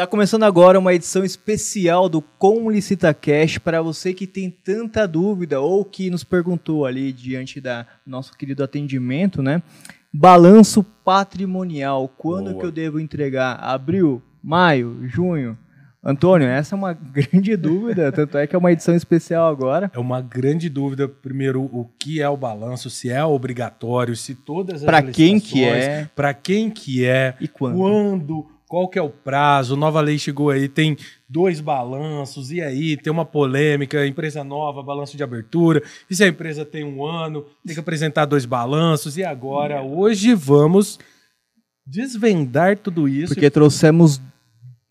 Está começando agora uma edição especial do Com Licita Cash para você que tem tanta dúvida ou que nos perguntou ali diante da nosso querido atendimento, né? Balanço patrimonial, quando Boa. que eu devo entregar? Abril, maio, junho? Antônio, essa é uma grande dúvida, tanto é que é uma edição especial agora. É uma grande dúvida, primeiro, o que é o balanço, se é obrigatório, se todas as Para quem que é para quem que é, e quando? quando, qual que é o prazo, nova lei chegou aí, tem dois balanços, e aí, tem uma polêmica, empresa nova, balanço de abertura, e se a empresa tem um ano, tem que apresentar dois balanços, e agora, hoje vamos desvendar tudo isso. Porque trouxemos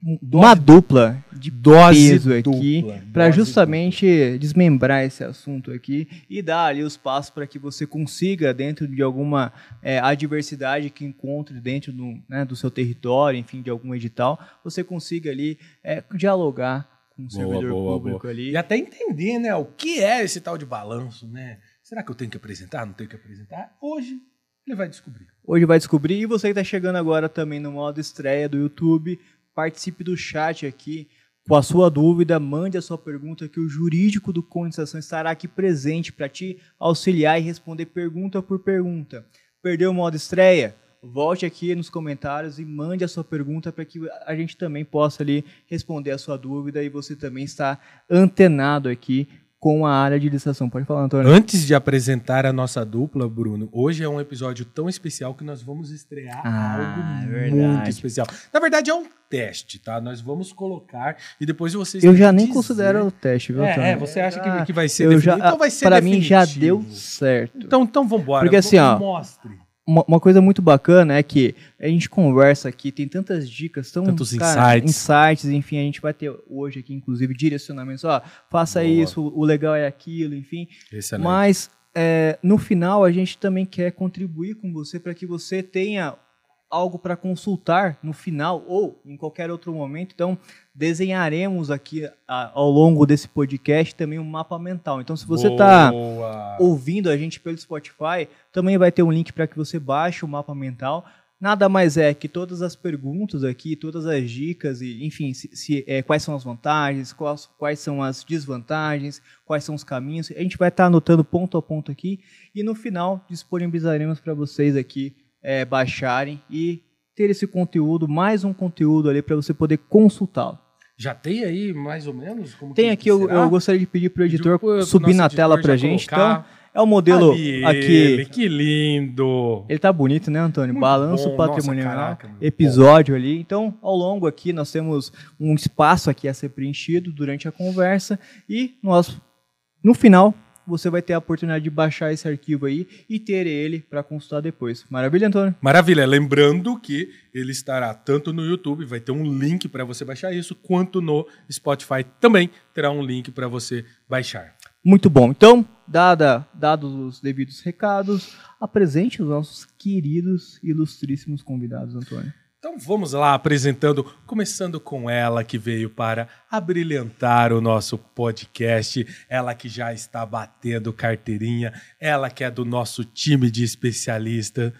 Dose- uma dupla de dose peso aqui dupla, para justamente desmembrar esse assunto aqui e dar ali os passos para que você consiga, dentro de alguma é, adversidade que encontre dentro do, né, do seu território, enfim, de algum edital, você consiga ali é, dialogar com o Boa, servidor boa, público boa. ali. E até entender, né, o que é esse tal de balanço, né? Será que eu tenho que apresentar? Não tenho que apresentar? Hoje ele vai descobrir. Hoje vai descobrir. E você que está chegando agora também no modo estreia do YouTube, participe do chat aqui com a sua dúvida, mande a sua pergunta que o jurídico do Condensação estará aqui presente para te auxiliar e responder pergunta por pergunta. Perdeu o modo estreia? Volte aqui nos comentários e mande a sua pergunta para que a gente também possa ali responder a sua dúvida e você também está antenado aqui com a área de licitação. Pode falar, Antônio. Antes de apresentar a nossa dupla, Bruno, hoje é um episódio tão especial que nós vamos estrear Ah, algo é verdade. muito especial. Na verdade, é um teste, tá? Nós vamos colocar e depois vocês. Eu já nem dizer- considero o teste, viu, Antônio? É, é, você acha que, que vai ser eu já? Então vai ser para mim já deu certo. Então, então vambora. Porque assim, ó, Mostre. Uma, uma coisa muito bacana é que a gente conversa aqui, tem tantas dicas, tão, Tantos cara, insights. insights, enfim, a gente vai ter hoje aqui, inclusive, direcionamentos, ó, faça Boa. isso, o legal é aquilo, enfim. Excelente. Mas é, no final a gente também quer contribuir com você para que você tenha algo para consultar no final ou em qualquer outro momento. Então, desenharemos aqui a- ao longo desse podcast também um mapa mental. Então, se você está ouvindo a gente pelo Spotify, também vai ter um link para que você baixe o mapa mental. Nada mais é que todas as perguntas aqui, todas as dicas, e, enfim, se, se, é, quais são as vantagens, quais, quais são as desvantagens, quais são os caminhos. A gente vai estar anotando ponto a ponto aqui e no final disponibilizaremos para vocês aqui é, baixarem e ter esse conteúdo, mais um conteúdo ali para você poder consultá-lo. Já tem aí, mais ou menos? Como Tem que- aqui, eu, eu gostaria de pedir para o editor subir na tela para gente. Então, é o modelo Ali aqui. ele, que lindo. Ele tá bonito, né, Antônio? Muito Balanço bom. patrimonial, Nossa, caraca, meu. episódio ali. Então, ao longo aqui, nós temos um espaço aqui a ser preenchido durante a conversa e nós, no final, você vai ter a oportunidade de baixar esse arquivo aí e ter ele para consultar depois. Maravilha, Antônio? Maravilha, lembrando que ele estará tanto no YouTube, vai ter um link para você baixar isso, quanto no Spotify também terá um link para você baixar. Muito bom. Então, dada, dados os devidos recados, apresente os nossos queridos e ilustríssimos convidados, Antônio. Então vamos lá apresentando, começando com ela que veio para abrilhantar o nosso podcast, ela que já está batendo carteirinha, ela que é do nosso time de especialista,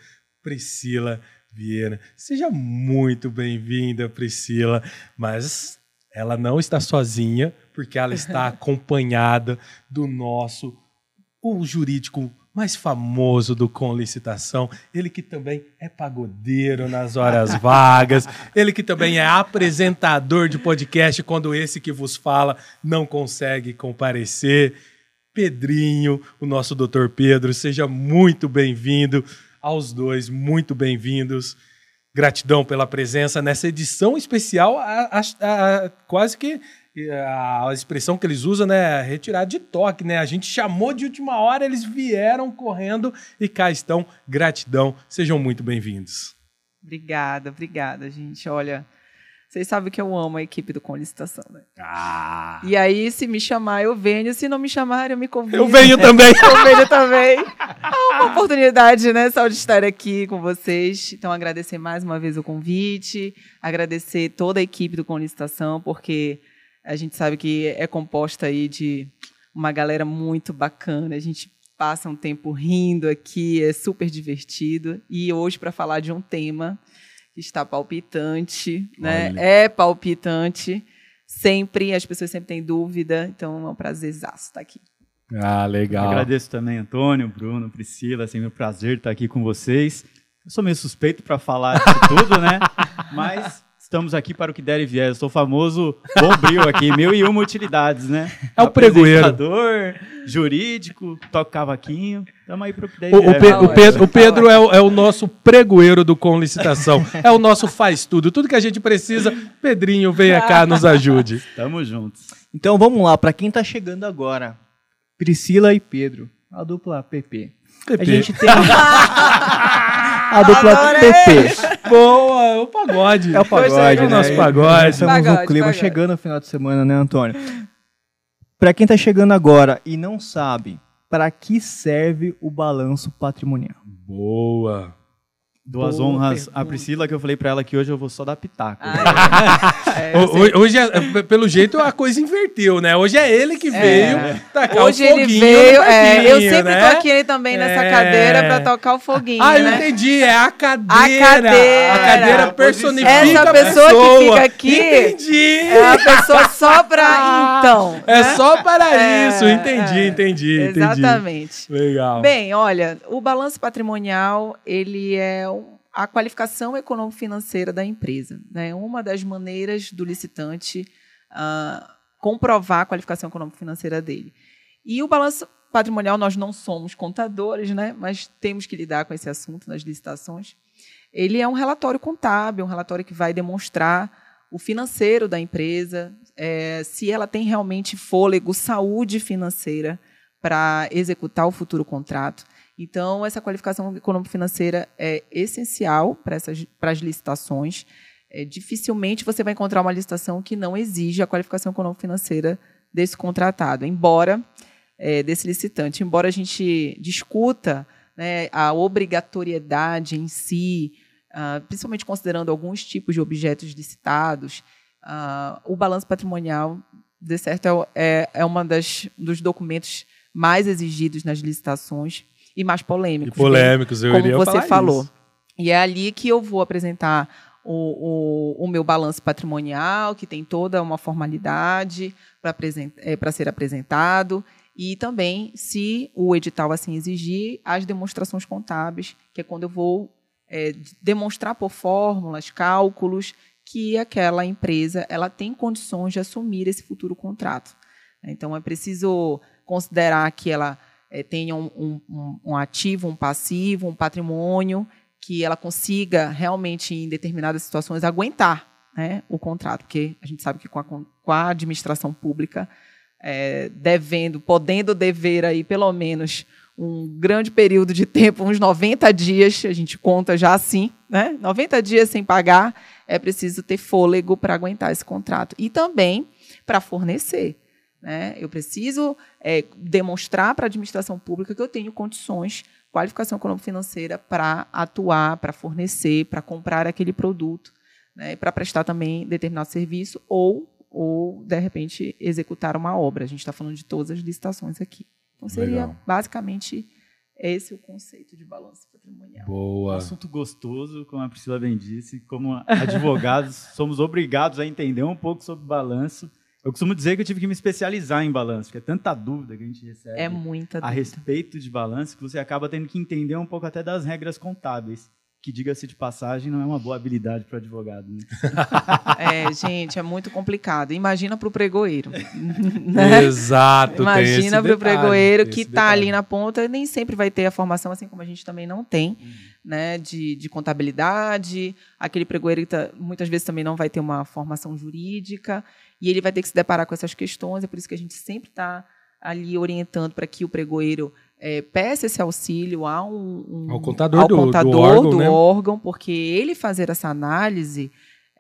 Priscila Vieira. Seja muito bem-vinda, Priscila, mas ela não está sozinha, porque ela está acompanhada do nosso o jurídico mais famoso do Com Licitação, ele que também é pagodeiro nas horas vagas, ele que também é apresentador de podcast quando esse que vos fala não consegue comparecer. Pedrinho, o nosso doutor Pedro, seja muito bem-vindo aos dois, muito bem-vindos. Gratidão pela presença nessa edição especial, a- a- a- quase que a expressão que eles usam, né, retirar de toque, né? A gente chamou de última hora, eles vieram correndo e cá estão. Gratidão, sejam muito bem-vindos. Obrigada, obrigada, gente. Olha, vocês sabem que eu amo a equipe do Com Licitação, né? Ah, E aí, se me chamar, eu venho. Se não me chamar, eu me convido. eu venho também. Eu venho também. É uma oportunidade, né, só de estar aqui com vocês. Então, agradecer mais uma vez o convite, agradecer toda a equipe do Com Licitação, porque a gente sabe que é composta aí de uma galera muito bacana. A gente passa um tempo rindo aqui, é super divertido. E hoje, para falar de um tema está palpitante, né? Olha. É palpitante. Sempre, as pessoas sempre têm dúvida, então é um prazer estar aqui. Ah, legal. Eu agradeço também, Antônio, Bruno, Priscila, é sempre um prazer estar aqui com vocês. Eu sou meio suspeito para falar disso tudo, né? Mas Estamos aqui para o que der e vier. Eu sou famoso bombril aqui, mil e uma utilidades, né? É o pregoeiro. jurídico, toca cavaquinho. Estamos aí para o que der e vier. O, Pe o Pedro, o Pedro é, o, é o nosso pregoeiro do Com Licitação. É o nosso faz tudo. Tudo que a gente precisa, Pedrinho, venha cá, nos ajude. Tamo juntos. Então vamos lá, para quem está chegando agora, Priscila e Pedro, a dupla PP. PP. A gente tem. A dupla Adorei. PP. Boa, é o pagode. É o pagode, é o nosso pagode. Estamos pagode, no clima pagode. chegando no final de semana, né, Antônio? Para quem está chegando agora e não sabe, para que serve o balanço patrimonial? Boa. Duas honras pergunta. a Priscila, que eu falei para ela que hoje eu vou só dar pitaco. Ah, é. hoje, hoje é, pelo jeito, a coisa inverteu, né? Hoje é ele que é. veio é. tacar hoje o foguinho. Ele veio, é, eu sempre né? tô aqui também nessa é. cadeira para tocar o foguinho. Ah, né? eu entendi. É a cadeira. A cadeira. A cadeira personifica Essa pessoa, a pessoa que fica aqui. Entendi. É a pessoa só para então. É né? só para isso. Entendi, entendi, entendi. Exatamente. Legal. Bem, olha, o balanço patrimonial, ele é a qualificação econômico-financeira da empresa. Né? Uma das maneiras do licitante uh, comprovar a qualificação econômico-financeira dele. E o balanço patrimonial, nós não somos contadores, né? mas temos que lidar com esse assunto nas licitações. Ele é um relatório contábil, um relatório que vai demonstrar o financeiro da empresa, é, se ela tem realmente fôlego, saúde financeira para executar o futuro contrato. Então, essa qualificação econômico-financeira é essencial para, essas, para as licitações. É, dificilmente você vai encontrar uma licitação que não exija a qualificação econômico-financeira desse contratado, embora é, desse licitante. Embora a gente discuta né, a obrigatoriedade em si, uh, principalmente considerando alguns tipos de objetos licitados, uh, o balanço patrimonial, de certo, é, é uma das dos documentos mais exigidos nas licitações e mais polêmicos. E polêmicos, eu como iria você falou. Isso. E é ali que eu vou apresentar o, o, o meu balanço patrimonial, que tem toda uma formalidade para é, ser apresentado, e também, se o edital assim exigir, as demonstrações contábeis, que é quando eu vou é, demonstrar por fórmulas, cálculos, que aquela empresa ela tem condições de assumir esse futuro contrato. Então, é preciso considerar que ela é, tenha um, um, um ativo, um passivo, um patrimônio, que ela consiga realmente, em determinadas situações, aguentar né, o contrato, porque a gente sabe que com a, com a administração pública, é, devendo, podendo dever aí pelo menos um grande período de tempo, uns 90 dias, a gente conta já assim, né? 90 dias sem pagar, é preciso ter fôlego para aguentar esse contrato. E também para fornecer. Né? Eu preciso é, demonstrar para a administração pública que eu tenho condições, qualificação econômico-financeira para atuar, para fornecer, para comprar aquele produto, né? para prestar também determinado serviço ou, ou, de repente, executar uma obra. A gente está falando de todas as licitações aqui. Então, seria Legal. basicamente esse o conceito de balanço patrimonial. Boa. Um assunto gostoso, como a Priscila bem disse. Como advogados, somos obrigados a entender um pouco sobre balanço eu costumo dizer que eu tive que me especializar em balanço, porque é tanta dúvida que a gente recebe é muita a respeito de balanço que você acaba tendo que entender um pouco até das regras contábeis que, diga-se de passagem, não é uma boa habilidade para o advogado. Né? É, gente, é muito complicado. Imagina para o pregoeiro. Né? Exato. Imagina para o pregoeiro que está ali na ponta, nem sempre vai ter a formação, assim como a gente também não tem, hum. né, de, de contabilidade. Aquele pregoeiro tá, muitas vezes também não vai ter uma formação jurídica e ele vai ter que se deparar com essas questões. É por isso que a gente sempre está ali orientando para que o pregoeiro é, peça esse auxílio a um, um ao contador, ao do, contador do, órgão, do né? órgão, porque ele fazer essa análise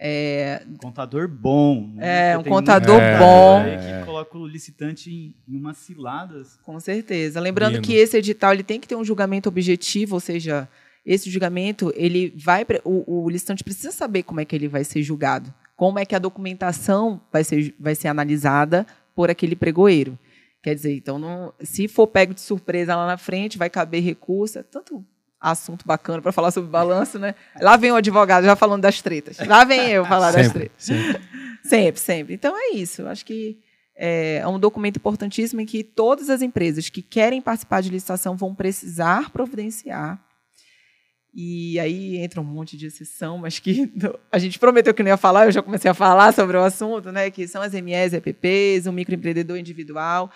é, um contador bom. Né? É, um contador bom. É, que coloca o licitante em, em umas ciladas. Com certeza. Lembrando Lindo. que esse edital ele tem que ter um julgamento objetivo, ou seja, esse julgamento ele vai o, o licitante precisa saber como é que ele vai ser julgado, como é que a documentação vai ser, vai ser analisada por aquele pregoeiro. Quer dizer, então, não, se for pego de surpresa lá na frente, vai caber recurso, tanto assunto bacana para falar sobre balanço, né? Lá vem o advogado já falando das tretas. Lá vem eu falar das Sempre, tretas. sempre. Sempre, sempre. Então é isso. Acho que é, é um documento importantíssimo em que todas as empresas que querem participar de licitação vão precisar providenciar. E aí entra um monte de exceção, mas que a gente prometeu que não ia falar, eu já comecei a falar sobre o assunto, né? Que são as MEs, EPPs, o microempreendedor individual.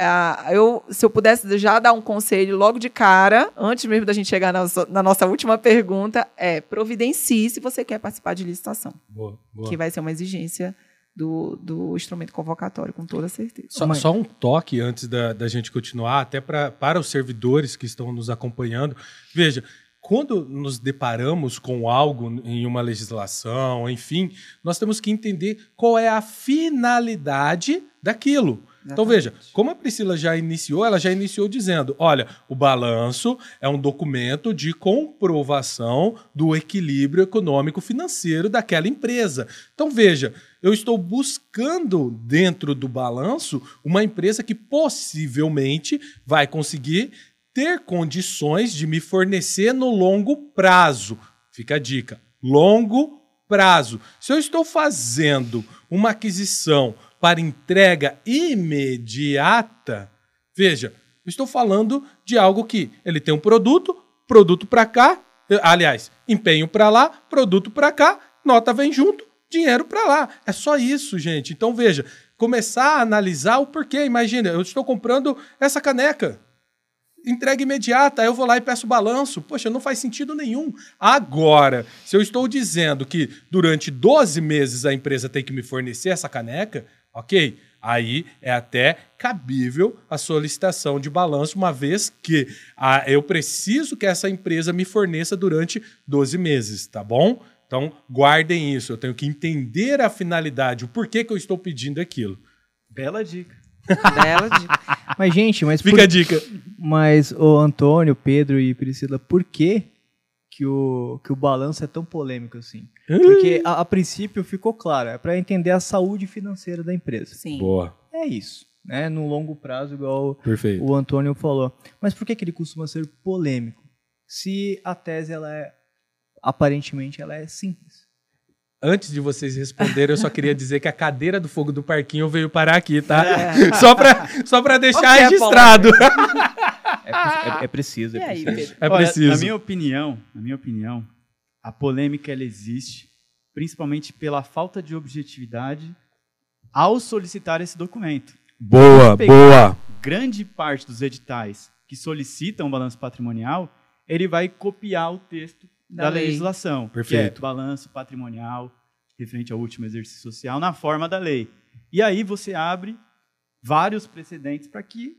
Ah, eu, se eu pudesse já dar um conselho logo de cara, antes mesmo da gente chegar na, na nossa última pergunta, é providencie se você quer participar de licitação, Boa, boa. que vai ser uma exigência do, do instrumento convocatório, com toda certeza. Só, Mas- só um toque antes da, da gente continuar, até pra, para os servidores que estão nos acompanhando. Veja, quando nos deparamos com algo em uma legislação, enfim, nós temos que entender qual é a finalidade daquilo. Então veja, como a Priscila já iniciou, ela já iniciou dizendo: olha, o balanço é um documento de comprovação do equilíbrio econômico-financeiro daquela empresa. Então veja, eu estou buscando dentro do balanço uma empresa que possivelmente vai conseguir ter condições de me fornecer no longo prazo. Fica a dica: longo prazo. Se eu estou fazendo uma aquisição para entrega imediata, veja, estou falando de algo que ele tem um produto, produto para cá, eh, aliás, empenho para lá, produto para cá, nota vem junto, dinheiro para lá. É só isso, gente. Então veja, começar a analisar o porquê. Imagina, eu estou comprando essa caneca entrega imediata, eu vou lá e peço balanço. Poxa, não faz sentido nenhum. Agora, se eu estou dizendo que durante 12 meses a empresa tem que me fornecer essa caneca, ok? Aí é até cabível a solicitação de balanço, uma vez que ah, eu preciso que essa empresa me forneça durante 12 meses, tá bom? Então, guardem isso. Eu tenho que entender a finalidade, o porquê que eu estou pedindo aquilo. Bela dica. Bela dica. Mas, gente, mas, Fica por- a dica. mas o Antônio, Pedro e Priscila, por que, que, o, que o balanço é tão polêmico assim? Porque a, a princípio ficou claro, é para entender a saúde financeira da empresa. Sim. Boa, É isso, né? No longo prazo, igual perfeito. o Antônio falou. Mas por que, que ele costuma ser polêmico? Se a tese, ela é, aparentemente, ela é simples. Antes de vocês responderem, eu só queria dizer que a cadeira do fogo do parquinho veio parar aqui, tá? É. Só pra, só pra deixar Ok, registrado. É, pre- é- é preciso, é aí, preciso. Pedro? É Olha, preciso. Na minha opinião, na minha opinião, a polêmica ela existe principalmente pela falta de objetividade ao solicitar esse documento. Boa, boa. Grande parte dos editais que solicitam balanço patrimonial, ele vai copiar o texto Da da, lei. legislação, Perfeito. que é balanço patrimonial referente ao último exercício social na forma da lei. E aí você abre vários precedentes para que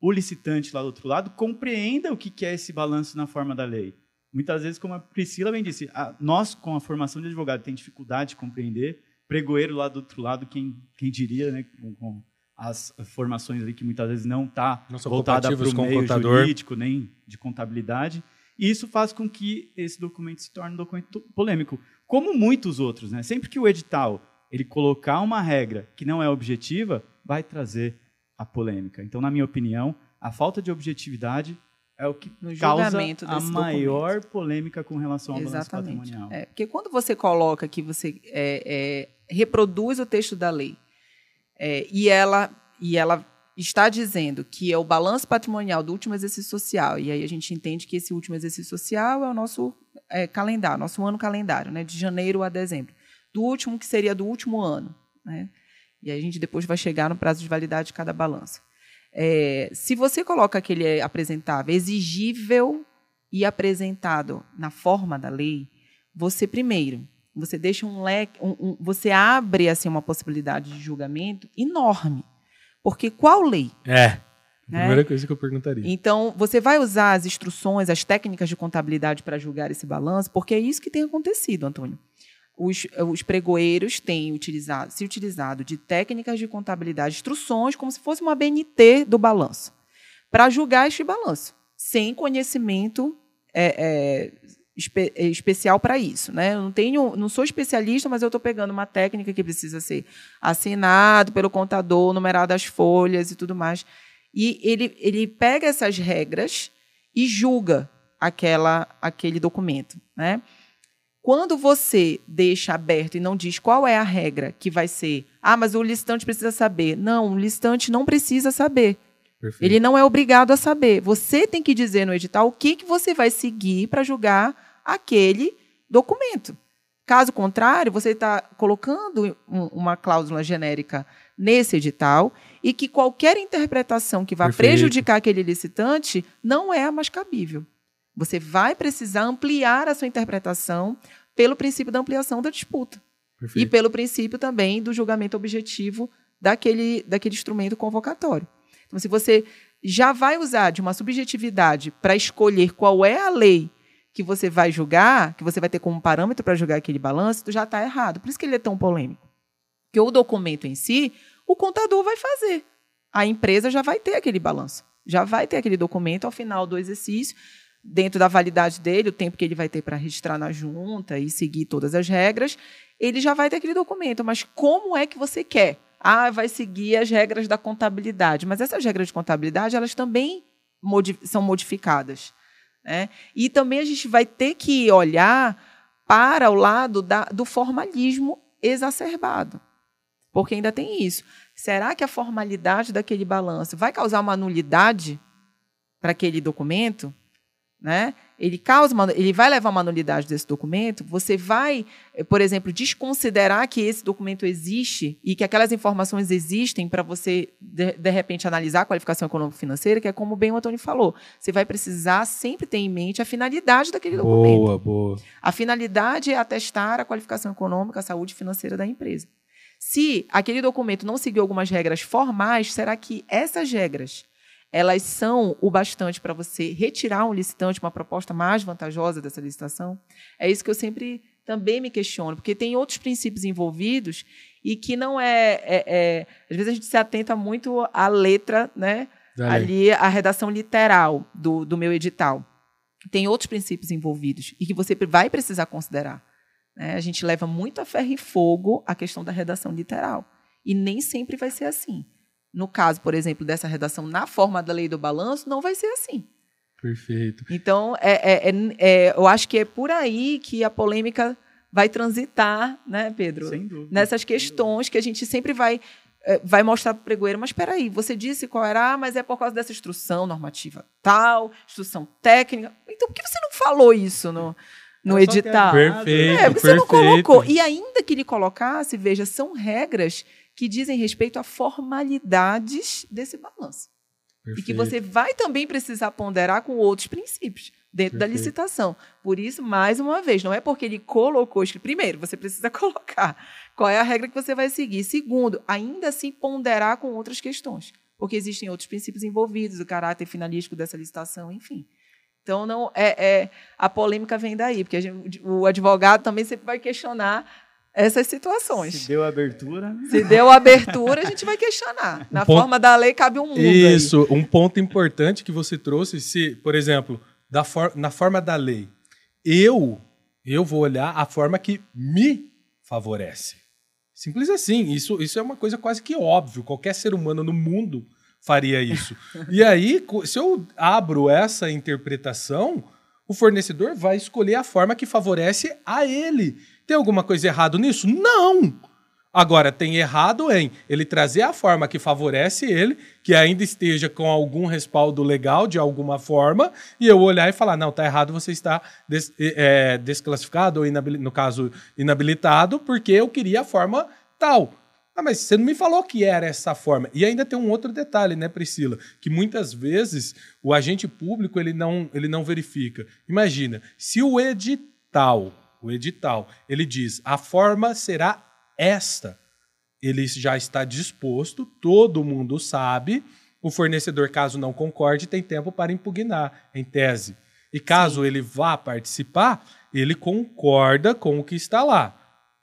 o licitante lá do outro lado compreenda o que que é esse balanço na forma da lei. Muitas vezes, como a Priscila bem disse, a- nós, com a formação de advogado, tem dificuldade de compreender. Pregoeiro lá do outro lado, quem, quem diria, né, com, com as formações ali que muitas vezes não está voltada para o meio contador. jurídico, nem de contabilidade. E isso faz com que esse documento se torne um documento polêmico, como muitos outros. Né? Sempre que o edital ele colocar uma regra que não é objetiva, vai trazer a polêmica. Então, na minha opinião, a falta de objetividade é o que No causa a maior polêmica com relação ao balanço Exatamente. patrimonial. É, porque quando você coloca que você é, é, reproduz o texto da lei é, e, ela, e ela está dizendo que é o balanço patrimonial do último exercício social, e aí a gente entende que esse último exercício social é o nosso é, calendário, nosso ano calendário, né, de janeiro a dezembro. Do último, que seria do último ano. Né? E aí a gente depois vai chegar no prazo de validade de cada balanço. É, se você coloca que ele é apresentável, exigível e apresentado na forma da lei, você primeiro, você deixa um leque, um- um- você abre assim uma possibilidade de julgamento enorme. Porque qual lei? É. Né? primeira coisa que eu perguntaria. Então, você vai usar as instruções, as técnicas de contabilidade para julgar esse balanço, porque é isso que tem acontecido, Antônio. Os, os pregoeiros têm utilizado, se utilizado de técnicas de contabilidade, instruções, como se fosse uma BNT do balanço, para julgar este balanço, sem conhecimento é, é, espe- é, especial para isso. Né? Eu não, tenho, não sou especialista, mas eu estou pegando uma técnica que precisa ser assinado pelo contador, numerado as folhas e tudo mais. E ele, ele pega essas regras e julga aquela, aquele documento, né? Quando você deixa aberto e não diz qual é a regra que vai ser, ah, mas o listante precisa saber. Não, o listante não precisa saber. Perfeito. Ele não é obrigado a saber. Você tem que dizer no edital o que, que você vai seguir para julgar aquele documento. Caso contrário, você está colocando um- uma cláusula genérica nesse edital e que qualquer interpretação que vá Perfeito. prejudicar aquele licitante não é a mais cabível. Você vai precisar ampliar a sua interpretação pelo princípio da ampliação da disputa e Perfeito. pelo princípio também do julgamento objetivo daquele, daquele instrumento convocatório. Então, se você já vai usar de uma subjetividade para escolher qual é a lei que você vai julgar, que você vai ter como parâmetro para julgar aquele balanço, já está errado. Por isso que ele é tão polêmico. Porque o documento em si, o contador vai fazer. A empresa já vai ter aquele balanço. Já vai ter aquele documento ao final do exercício, dentro da validade dele, o tempo que ele vai ter para registrar na junta e seguir todas as regras, ele já vai ter aquele documento. Mas como é que você quer? Ah, vai seguir as regras da contabilidade. Mas essas regras de contabilidade, elas também modi- são modificadas. Né? E também a gente vai ter que olhar para o lado da- do formalismo exacerbado. Porque ainda tem isso. Será que a formalidade daquele balanço vai causar uma nulidade para aquele documento? Né? Ele causa uma, ele vai levar uma nulidade desse documento. Você vai, por exemplo, desconsiderar que esse documento existe e que aquelas informações existem para você de, de repente analisar a qualificação econômico-financeira, que é como bem o Antônio falou. Você vai precisar sempre ter em mente a finalidade daquele documento. Boa, boa. A finalidade é atestar a qualificação econômica, a saúde financeira da empresa. Se aquele documento não seguiu algumas regras formais, será que essas regras elas são o bastante para você retirar um licitante, uma proposta mais vantajosa dessa licitação? É isso que eu sempre também me questiono, porque tem outros princípios envolvidos e que não é, é- é- às vezes a gente se atenta muito à letra, né? Ali a redação literal do, do meu edital. Tem outros princípios envolvidos e que você vai precisar considerar. né? A gente leva muito a ferro e fogo a questão da redação literal. E nem sempre vai ser assim. No caso, por exemplo, dessa redação na forma da lei do balanço, não vai ser assim. Perfeito. Então, é, é- é- é- eu acho que é por aí que a polêmica vai transitar, né, Pedro? Sem dúvida. nessas questões que a gente sempre vai eh, vai mostrar para o pregoeiro, mas espera aí, você disse qual era, ah, mas é por causa dessa instrução normativa tal, instrução técnica. Então, por que você não falou isso no, no edital? Perfeito. É, porque você não perfeito. colocou. E ainda que ele colocasse, veja, são regras que dizem respeito a formalidades desse balanço. E que Perfeito. você vai também precisar ponderar com outros princípios dentro da Perfeito. licitação. Por isso, mais uma vez, não é porque ele colocou. Primeiro, você precisa colocar qual é a regra que você vai seguir. Segundo, ainda assim ponderar com outras questões. Porque existem outros princípios envolvidos, o caráter finalístico dessa licitação, enfim. Então, não é, é- a polêmica vem daí, porque gente- o advogado também sempre vai questionar essas situações. Se deu abertura, né? Se deu abertura, a gente vai questionar. Na Um ponto- forma da lei, cabe um mundo. aí. Isso, um ponto importante que você trouxe, se, por exemplo, da for- na forma da lei, eu eu vou olhar a forma que me favorece. Simples assim. Isso, isso é uma coisa quase que óbvio. Qualquer ser humano no mundo faria isso. e aí, se eu abro essa interpretação, o fornecedor vai escolher a forma que favorece a ele. Tem alguma coisa errado nisso? Não! Agora, tem errado em ele trazer a forma que favorece ele, que ainda esteja com algum respaldo legal de alguma forma, e eu olhar e falar: não, tá errado, você está des- é, desclassificado, ou no caso, inabilitado, porque eu queria a forma tal. Ah, mas você não me falou que era essa forma. E ainda tem um outro detalhe, né, Priscila? Que muitas vezes o agente público ele não, ele não verifica. Imagina, se o edital, o edital, ele diz a forma será esta, ele já está disposto, todo mundo sabe. O fornecedor, caso não concorde, tem tempo para impugnar, em tese. E caso ele vá participar, ele concorda com o que está lá.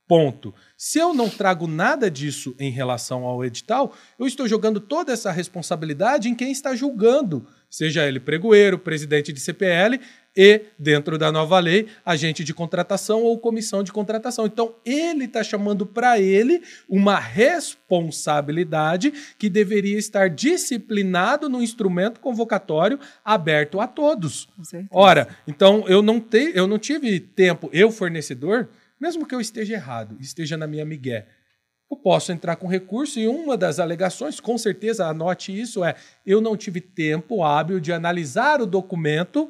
Ponto. Se eu não trago nada disso em relação ao edital, eu estou jogando toda essa responsabilidade em quem está julgando, seja ele pregoeiro, presidente de CPL e, dentro da nova lei, agente de contratação ou comissão de contratação. Então, ele está chamando para ele uma responsabilidade que deveria estar disciplinado no instrumento convocatório aberto a todos. Ora, então eu não, te, eu não tive tempo, eu fornecedor, mesmo que eu esteja errado, esteja na minha migué, eu posso entrar com recurso e uma das alegações, com certeza anote isso, é eu não tive tempo hábil de analisar o documento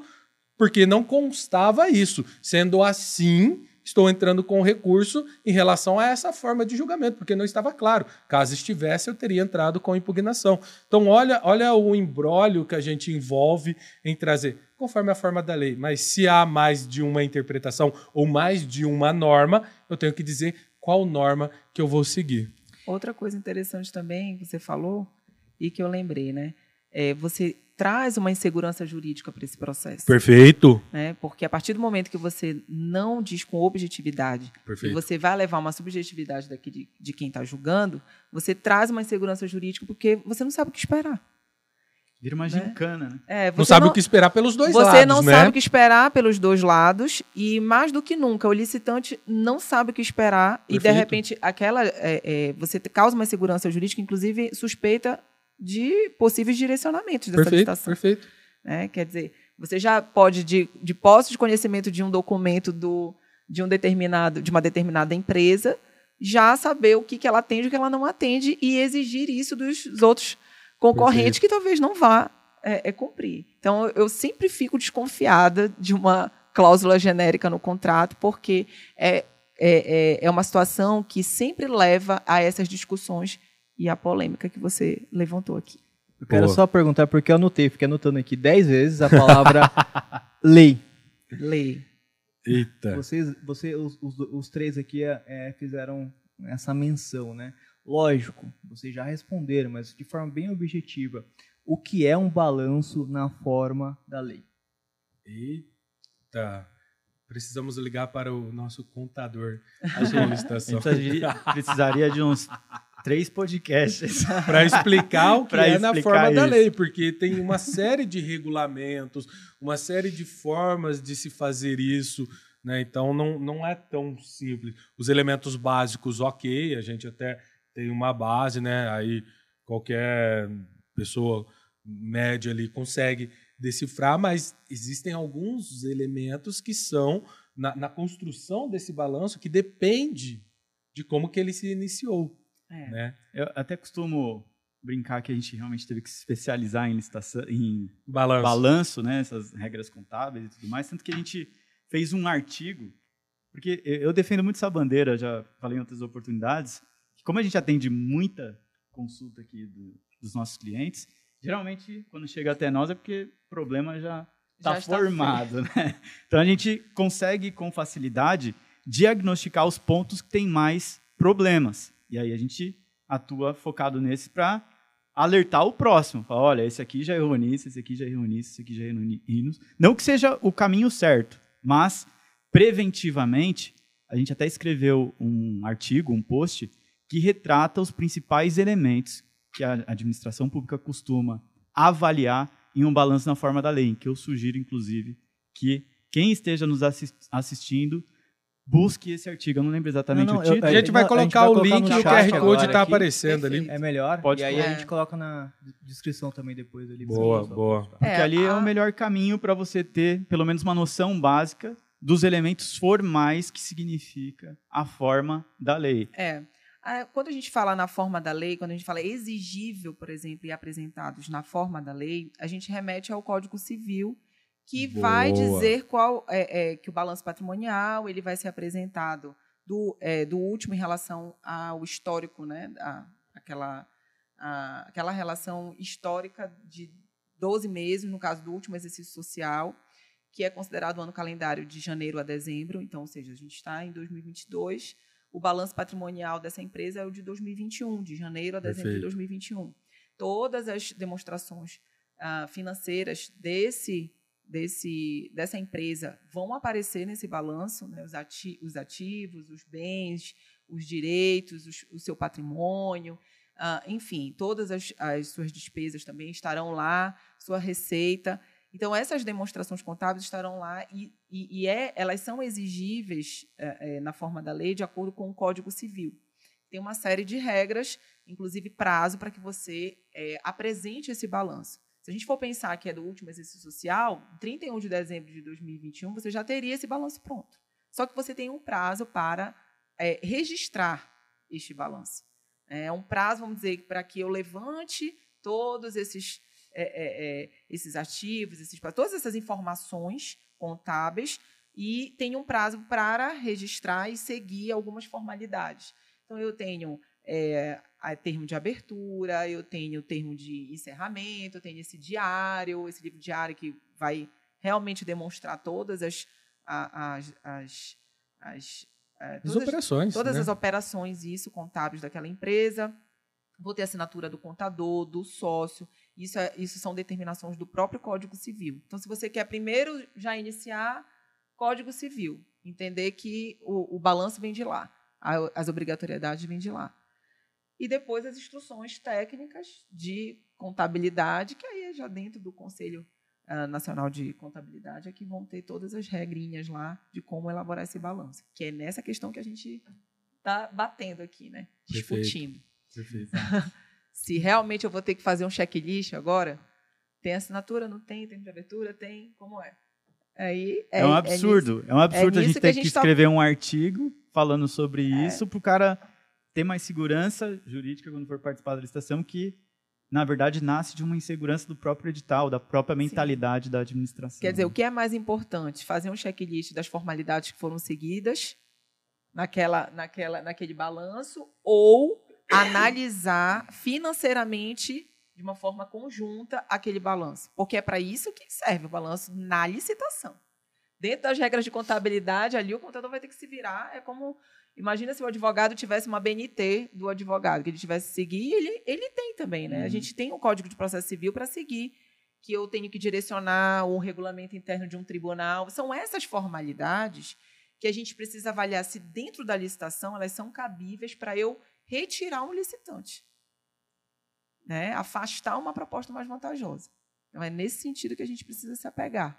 porque não constava isso. Sendo assim, estou entrando com recurso em relação a essa forma de julgamento, porque não estava claro. Caso estivesse, eu teria entrado com impugnação. Então, olha, olha o embrólio que a gente envolve em trazer conforme a forma da lei. Mas se há mais de uma interpretação ou mais de uma norma, eu tenho que dizer qual norma que eu vou seguir. Outra coisa interessante também que você falou e que eu lembrei, né? É, você traz uma insegurança jurídica para esse processo. Perfeito. Né? Porque a partir do momento que você não diz com objetividade Perfeito. e você vai levar uma subjetividade daqui de, de quem está julgando, você traz uma insegurança jurídica porque você não sabe o que esperar. Vira uma gincana, né? É, não sabe o que esperar pelos dois você lados, não né? sabe o que esperar pelos dois lados e mais do que nunca o licitante não sabe o que esperar e de Perfeito. repente aquela é, é, você causa uma insegurança jurídica, inclusive suspeita de possíveis direcionamentos dessa Perfeito, licitação. perfeito. né? Quer dizer, você já pode de, de posse de conhecimento de um documento do, de um determinado de uma determinada empresa já saber o que, que ela atende e o que ela não atende e exigir isso dos outros concorrentes Perfeito. que talvez não vá é, é cumprir. Então, eu sempre fico desconfiada de uma cláusula genérica no contrato, porque é, é, é- é uma situação que sempre leva a essas discussões e a polêmica que você levantou aqui. Eu quero Boa. só perguntar, porque eu anotei, fiquei anotando aqui 10 vezes a palavra lei. Lei. Eita. Vocês, você, os, os, os três aqui é, é, fizeram essa menção, né? Lógico, vocês já responderam, mas de forma bem objetiva. O que é um balanço na forma da lei? Eita. Precisamos ligar para o nosso contador A de licitação gente precisaria, de uns três podcasts. para explicar o que é na forma da isso. lei, porque tem uma série de regulamentos, uma série de formas de se fazer isso, né? Então não, não é tão simples. Os elementos básicos, ok, a gente até tem uma base, né? Aí qualquer pessoa média ali consegue decifrar, mas existem alguns elementos que são na, na construção desse balanço que depende de como que ele se iniciou, É. né? Eu até costumo brincar que a gente realmente teve que se especializar em licitação, em Balanço. balanço, né, essas regras contábeis e tudo mais, tanto que a gente fez um artigo, porque eu defendo muito essa bandeira, já falei em outras oportunidades, como a gente atende muita consulta aqui do- dos nossos clientes, geralmente quando chega até nós é porque o problema já Já está está formado, né? Então a gente consegue com facilidade diagnosticar os pontos que têm mais problemas. E aí a gente atua focado nesse para alertar o próximo. Falar, olha, esse aqui já errou nisso, esse aqui já errou nisso, esse aqui já errou nisso. Não que seja o caminho certo, mas preventivamente, a gente até escreveu um artigo, um post, que retrata os principais elementos que a administração pública costuma avaliar em um balanço na forma da lei, que eu sugiro, inclusive, que quem esteja nos assis- assistindo busque esse artigo. Eu não lembro exatamente Não, não, o eu- título. A gente vai a gente colocar vai o colocar link no e o QR Code está aqui. aparecendo ali. É melhor? Pode e aí falar. a gente coloca na descrição também depois ali. Boa, boa. Porque É, ali é a- o melhor caminho para você ter pelo menos uma noção básica dos elementos formais que significa a forma da lei. É. Ah, Quando a gente fala na forma da lei, quando a gente fala exigível, por exemplo, e apresentados na forma da lei, a gente remete ao Código Civil, que vai Boa. dizer qual é, é, que o balanço patrimonial ele vai ser apresentado do, é, do último em relação ao histórico, né? A, aquela, a- aquela relação histórica de 12 meses, no caso do último exercício social, que é considerado o ano calendário de janeiro a dezembro. Então, ou seja, a gente está em 2022 o balanço patrimonial dessa empresa é o de 2021, de janeiro a dezembro de Perfeito. 2021. Todas as demonstrações ah, financeiras desse desse, dessa empresa vão aparecer nesse balanço, né, os, ati os ativos, os bens, os direitos, os, o seu patrimônio, uh, enfim, todas as, as suas despesas também estarão lá, sua receita. Então, essas demonstrações contábeis estarão lá e, e, e é, elas são exigíveis é, é, na forma da lei de acordo com o Código Civil. Tem uma série de regras, inclusive prazo, para que você é, apresente esse balanço. Se a gente for pensar que é do último exercício social, 31 de dezembro de 2021, você já teria esse balanço pronto. Só que você tem um prazo para é, registrar este balanço. É um prazo, vamos dizer, para que eu levante todos esses é, é, é, esses ativos, esses, todas essas informações contábeis e tem um prazo para registrar e seguir algumas formalidades. Então, eu tenho é, a termo de abertura, eu tenho termo de encerramento, eu tenho esse diário, esse livro diário que vai realmente demonstrar todas as, as, as, as, é, todas, as operações. Todas né? as operações, isso, contábeis daquela empresa. Vou ter assinatura do contador, do sócio. Isso, é, isso são determinações do próprio Código Civil. Então, se você quer primeiro já iniciar Código Civil, entender que o, o balanço vem de lá, as obrigatoriedades vêm de lá. E depois as instruções técnicas de contabilidade, que aí é já dentro do Conselho uh, Nacional de Contabilidade, é que vão ter todas as regrinhas lá de como elaborar esse balanço. Que é nessa questão que a gente está batendo aqui, né? Discutindo. Perfeito. se realmente eu vou ter que fazer um checklist agora, tem assinatura, não tem, tem de abertura, tem, como é? Aí, é, é um absurdo. É, é um absurdo é a gente ter que, que, tá escrever tá... um artigo falando sobre é. isso para o cara ter mais segurança jurídica quando for participar da licitação, que, na verdade, nasce de uma insegurança do próprio edital, da própria mentalidade Sim. da administração. Quer dizer, o que é mais importante? Fazer um checklist das formalidades que foram seguidas naquela, naquela, naquele balanço ou analisar financeiramente de uma forma conjunta aquele balanço, porque é para isso que serve o balanço na licitação. Dentro das regras de contabilidade, ali o contador vai ter que se virar. É como imagina se o advogado tivesse uma BNT do advogado que ele tivesse que seguir, ele ele tem também, né? Uhum. A gente tem um Código de Processo Civil para seguir que eu tenho que direcionar o regulamento interno de um tribunal. São essas formalidades que a gente precisa avaliar se dentro da licitação elas são cabíveis para eu retirar um licitante. Né? Afastar uma proposta mais vantajosa. Então, é nesse sentido que a gente precisa se apegar.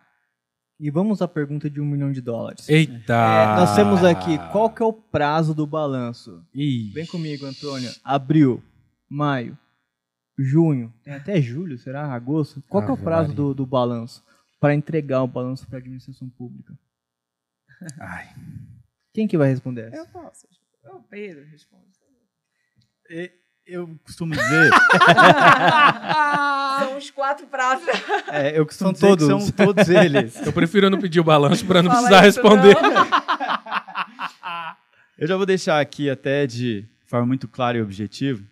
E vamos à pergunta de um milhão de dólares. Eita! É, nós temos aqui, qual que é o prazo do balanço? Ixi. Vem comigo, Antônio. Abril, maio, junho, tem até julho, será? Agosto? Qual que é o prazo do, do balanço para entregar o balanço para a administração pública? Ai. Quem que vai responder essa? Eu posso. O Pedro responde eu costumo dizer. são os quatro pratos. É, eu costumo são dizer todos. são todos eles. Eu prefiro não pedir o balanço para não precisar responder. Não. eu já vou deixar aqui até de forma muito clara e objetiva.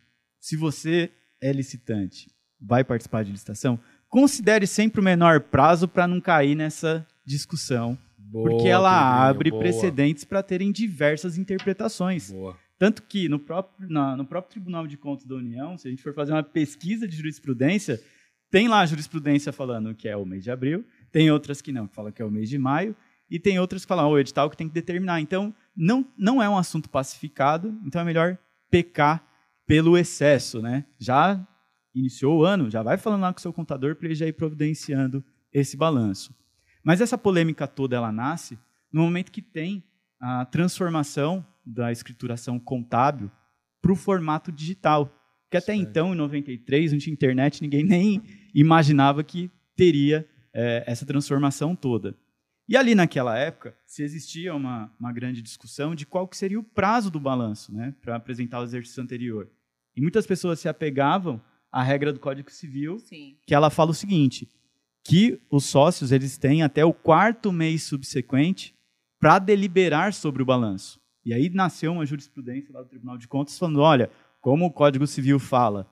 Se você é licitante, vai participar de licitação, considere sempre o menor prazo para não cair nessa discussão. Boa, porque ela abre boa. precedentes para terem diversas interpretações. Boa. Tanto que no próprio, na, no próprio Tribunal de Contas da União, se a gente for fazer uma pesquisa de jurisprudência, tem lá a jurisprudência falando que é o mês de abril, tem outras que não, que falam que é o mês de maio, e tem outras que falam o edital que tem que determinar. Então, não, não é um assunto pacificado, então é melhor pecar pelo excesso. Né? Já iniciou o ano, já vai falando lá com o seu contador para ele já ir providenciando esse balanço. Mas essa polêmica toda ela nasce no momento que tem a transformação da escrituração contábil para o formato digital. Que até certo. então, em 93, não tinha internet, ninguém nem imaginava que teria é, essa transformação toda. E ali naquela época, se existia uma, uma grande discussão de qual que seria o prazo do balanço né, para apresentar o exercício anterior. E muitas pessoas se apegavam à regra do Código Civil, Sim. que ela fala o seguinte, que os sócios eles têm até o quarto mês subsequente para deliberar sobre o balanço. E aí nasceu uma jurisprudência lá do Tribunal de Contas falando: olha, como o Código Civil fala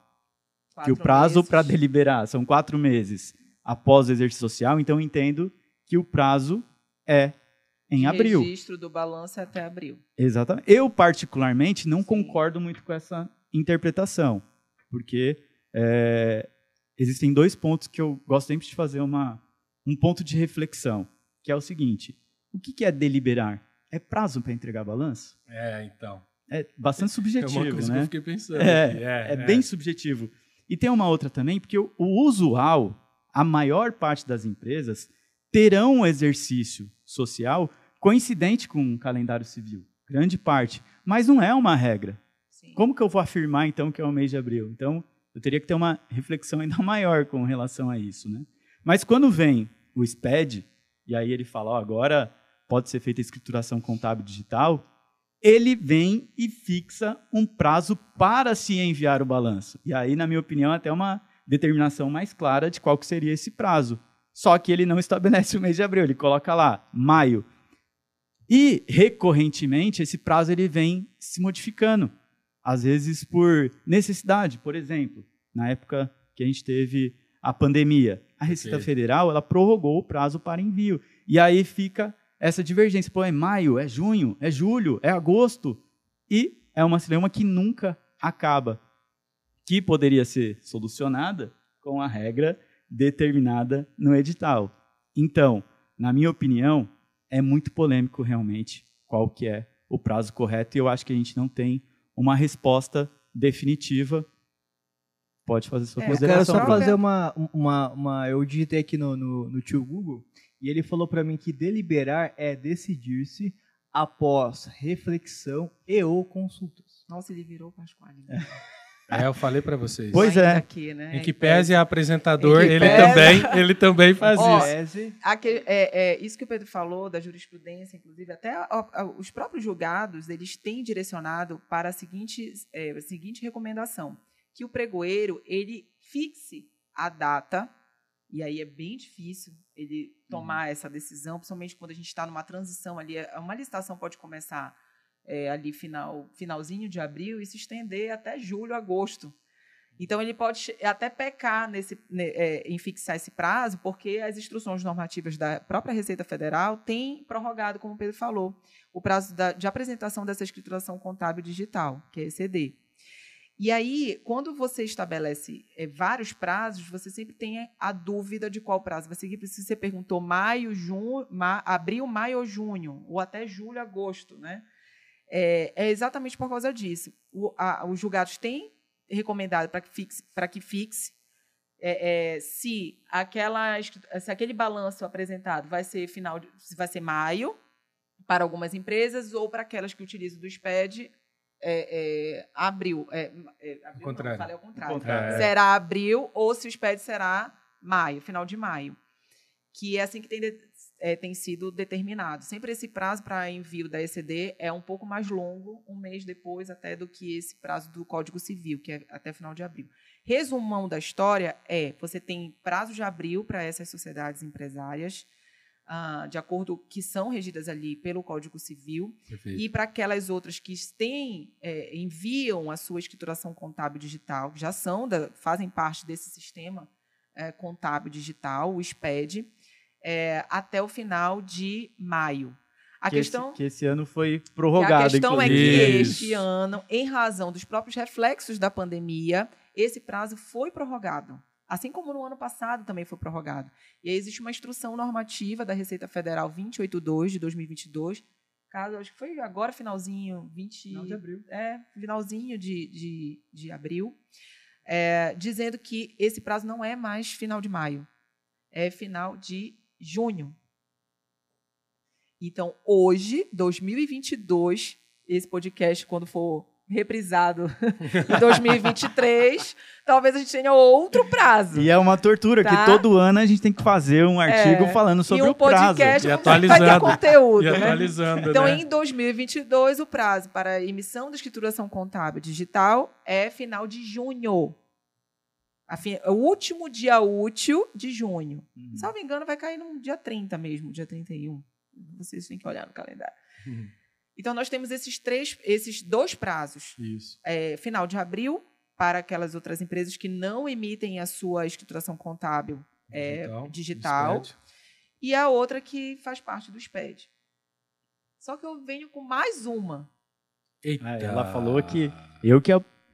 quatro que o prazo para deliberar são quatro meses após o exercício social, então entendo que o prazo é em de abril. O registro do balanço até abril. Exatamente. Eu, particularmente, não Sim. concordo muito com essa interpretação, porque é, existem dois pontos que eu gosto sempre de fazer uma, um ponto de reflexão, que é o seguinte: o que é deliberar? É prazo para entregar balanço? É, então. É bastante É subjetivo, uma coisa que eu né? fiquei pensando. É, aqui. é, bem subjetivo. E tem uma outra também, porque o, o usual, a maior parte das empresas, terão um exercício social coincidente com o calendário civil. Grande parte. Mas não é uma regra. Sim. Como que eu vou afirmar, então, que é o mês de abril? Então, eu teria que ter uma reflexão ainda maior com relação a isso. Né? Mas quando vem o SPED, e aí ele fala, ó, agora pode ser feita a escrituração contábil digital, ele vem e fixa um prazo para se enviar o balanço. E aí, na minha opinião, até uma determinação mais clara de qual que seria esse prazo. Só que ele não estabelece o mês de abril, ele coloca lá, maio. E, recorrentemente, esse prazo ele vem se modificando. Às vezes por necessidade. Por exemplo, na época que a gente teve a pandemia, a Receita Ok. Federal ela prorrogou o prazo para envio. E aí fica essa divergência. Pô, é maio, é junho, é julho, é agosto. E é uma celeuma que nunca acaba. Que poderia ser solucionada com a regra determinada no edital. Então, na minha opinião, é muito polêmico realmente qual que é o prazo correto e eu acho que a gente não tem uma resposta definitiva. Pode fazer sua É, Eu quero consideração. só fazer uma, uma, uma. Eu digitei aqui no, no, no tio Google e ele falou para mim que deliberar é decidir-se após reflexão e ou consultas. Nossa, ele virou Pasquale. né? É, eu falei pra vocês. Pois é. Aqui, né? Em que pese é apresentador, ele pese- também, ele também faz Ó, isso. Aquele- é, é, isso que o Pedro falou da jurisprudência, inclusive, até a- a- os próprios julgados, eles têm direcionado para a seguinte, é, a seguinte recomendação, que o pregoeiro, ele fixe a data, e aí é bem difícil ele tomar essa decisão, principalmente quando a gente está numa transição ali, é, uma licitação pode começar é, ali final, finalzinho de abril e se estender até julho, agosto. Então, ele pode até pecar nesse, ne- é, em fixar esse prazo, porque as instruções normativas da própria Receita Federal têm prorrogado, como o Pedro falou, o prazo da- de apresentação dessa escrituração contábil digital, que é ECD. E aí, quando você estabelece é, vários prazos, você sempre tem a dúvida de qual prazo vai seguir. Se você perguntou maio, junho, ma- abril, maio ou junho, ou até julho, agosto, né? É, é exatamente por causa disso. O- a- os julgados têm recomendado para que fixe, para que fixe é, é, se aquela se aquele balanço apresentado vai ser final se vai ser maio para algumas empresas ou para aquelas que utilizam do SPED é, é, abril, é, é, abril não, contrário. falei ao contrário. contrário. Será abril ou se o SPED será maio, final de maio. Que é assim que tem, de- é, tem sido determinado. Sempre esse prazo para envio da ECD é um pouco mais longo, um mês depois até do que esse prazo do Código Civil, que é até final de abril. Resumão da história é: você tem prazo de abril para essas sociedades empresárias, ah, de acordo que são regidas ali pelo Código Civil, Perfeito. e para aquelas outras que têm, é, enviam a sua escrituração contábil digital, que já são da- fazem parte desse sistema é, contábil digital, o SPED, é, até o final de maio. A que, questão esse, que esse ano foi prorrogado, a questão é que inclusive. Isso. este ano, em razão dos próprios reflexos da pandemia, esse prazo foi prorrogado. Assim como no ano passado também foi prorrogado. E aí existe uma instrução normativa da Receita Federal 282 de 2022, caso acho que foi agora finalzinho, 20 Final de abril. É, finalzinho de, de, de abril, é, dizendo que esse prazo não é mais final de maio, é final de junho. Então, hoje, 2022, esse podcast, quando for reprisado em 2023, talvez a gente tenha outro prazo. E é uma tortura, Tá. que todo ano a gente tem que fazer um artigo É. falando sobre e um o prazo. podcast E vai ter atualizando. conteúdo, E né? atualizando, Então, né? em 2022, o prazo para emissão da escrituração contábil digital é final de junho. O último dia útil de junho. Uhum. Salvo engano, vai cair no dia 30 mesmo, dia 31. Vocês têm que olhar no calendário. Uhum. Então, nós temos esses três, esses dois prazos. Isso. É, final de abril, para aquelas outras empresas que não emitem a sua escrituração contábil é, digital. E a outra que faz parte do SPED. Só que eu venho com mais uma. Eita. É, ela falou que eu que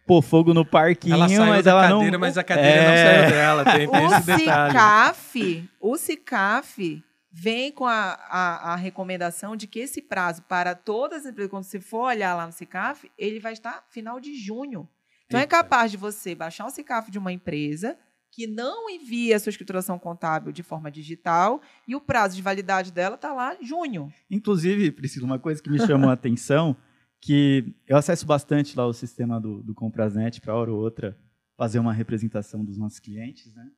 pôr fogo no parquinho, Ela saiu mas da ela cadeira, não. mas a cadeira não É. saiu dela. Tem, tem O esse detalhe. CICAF, o CICAF vem com a, a, a recomendação de que esse prazo para todas as empresas, quando você for olhar lá no CICAF, ele vai estar final de junho. Então é Eita. capaz de você baixar um CICAF de uma empresa que não envia a sua escrituração contábil de forma digital e o prazo de validade dela está lá em junho. Inclusive, Priscila, uma coisa que me chamou a atenção, que eu acesso bastante lá o sistema do, do Comprasnet para hora ou outra fazer uma representação dos nossos clientes, né?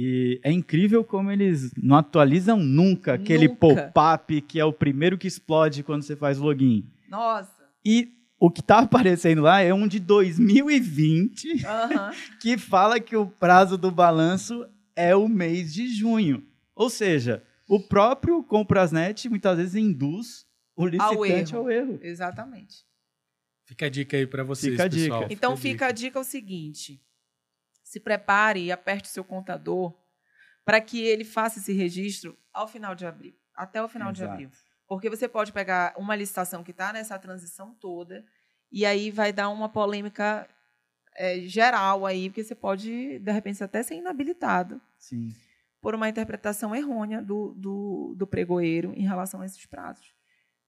E é incrível como eles não atualizam nunca aquele pop-up que é o primeiro que explode quando você faz login. Nossa. E o que está aparecendo lá é um de 2020 Aham. que fala que o prazo do balanço é o mês de junho. Ou seja, o próprio Comprasnet muitas vezes induz o licitante erro. ao erro. Exatamente. Fica a dica aí pra vocês, Fica a dica. pessoal. Então fica a dica o seguinte: se prepare e aperte o seu contador para que ele faça esse registro ao final de abril, até o final de Exato. abril. Porque você pode pegar uma licitação que está nessa transição toda e aí vai dar uma polêmica é, geral aí, porque você pode, de repente, até ser inabilitado Sim. por uma interpretação errônea do, do, do pregoeiro em relação a esses prazos.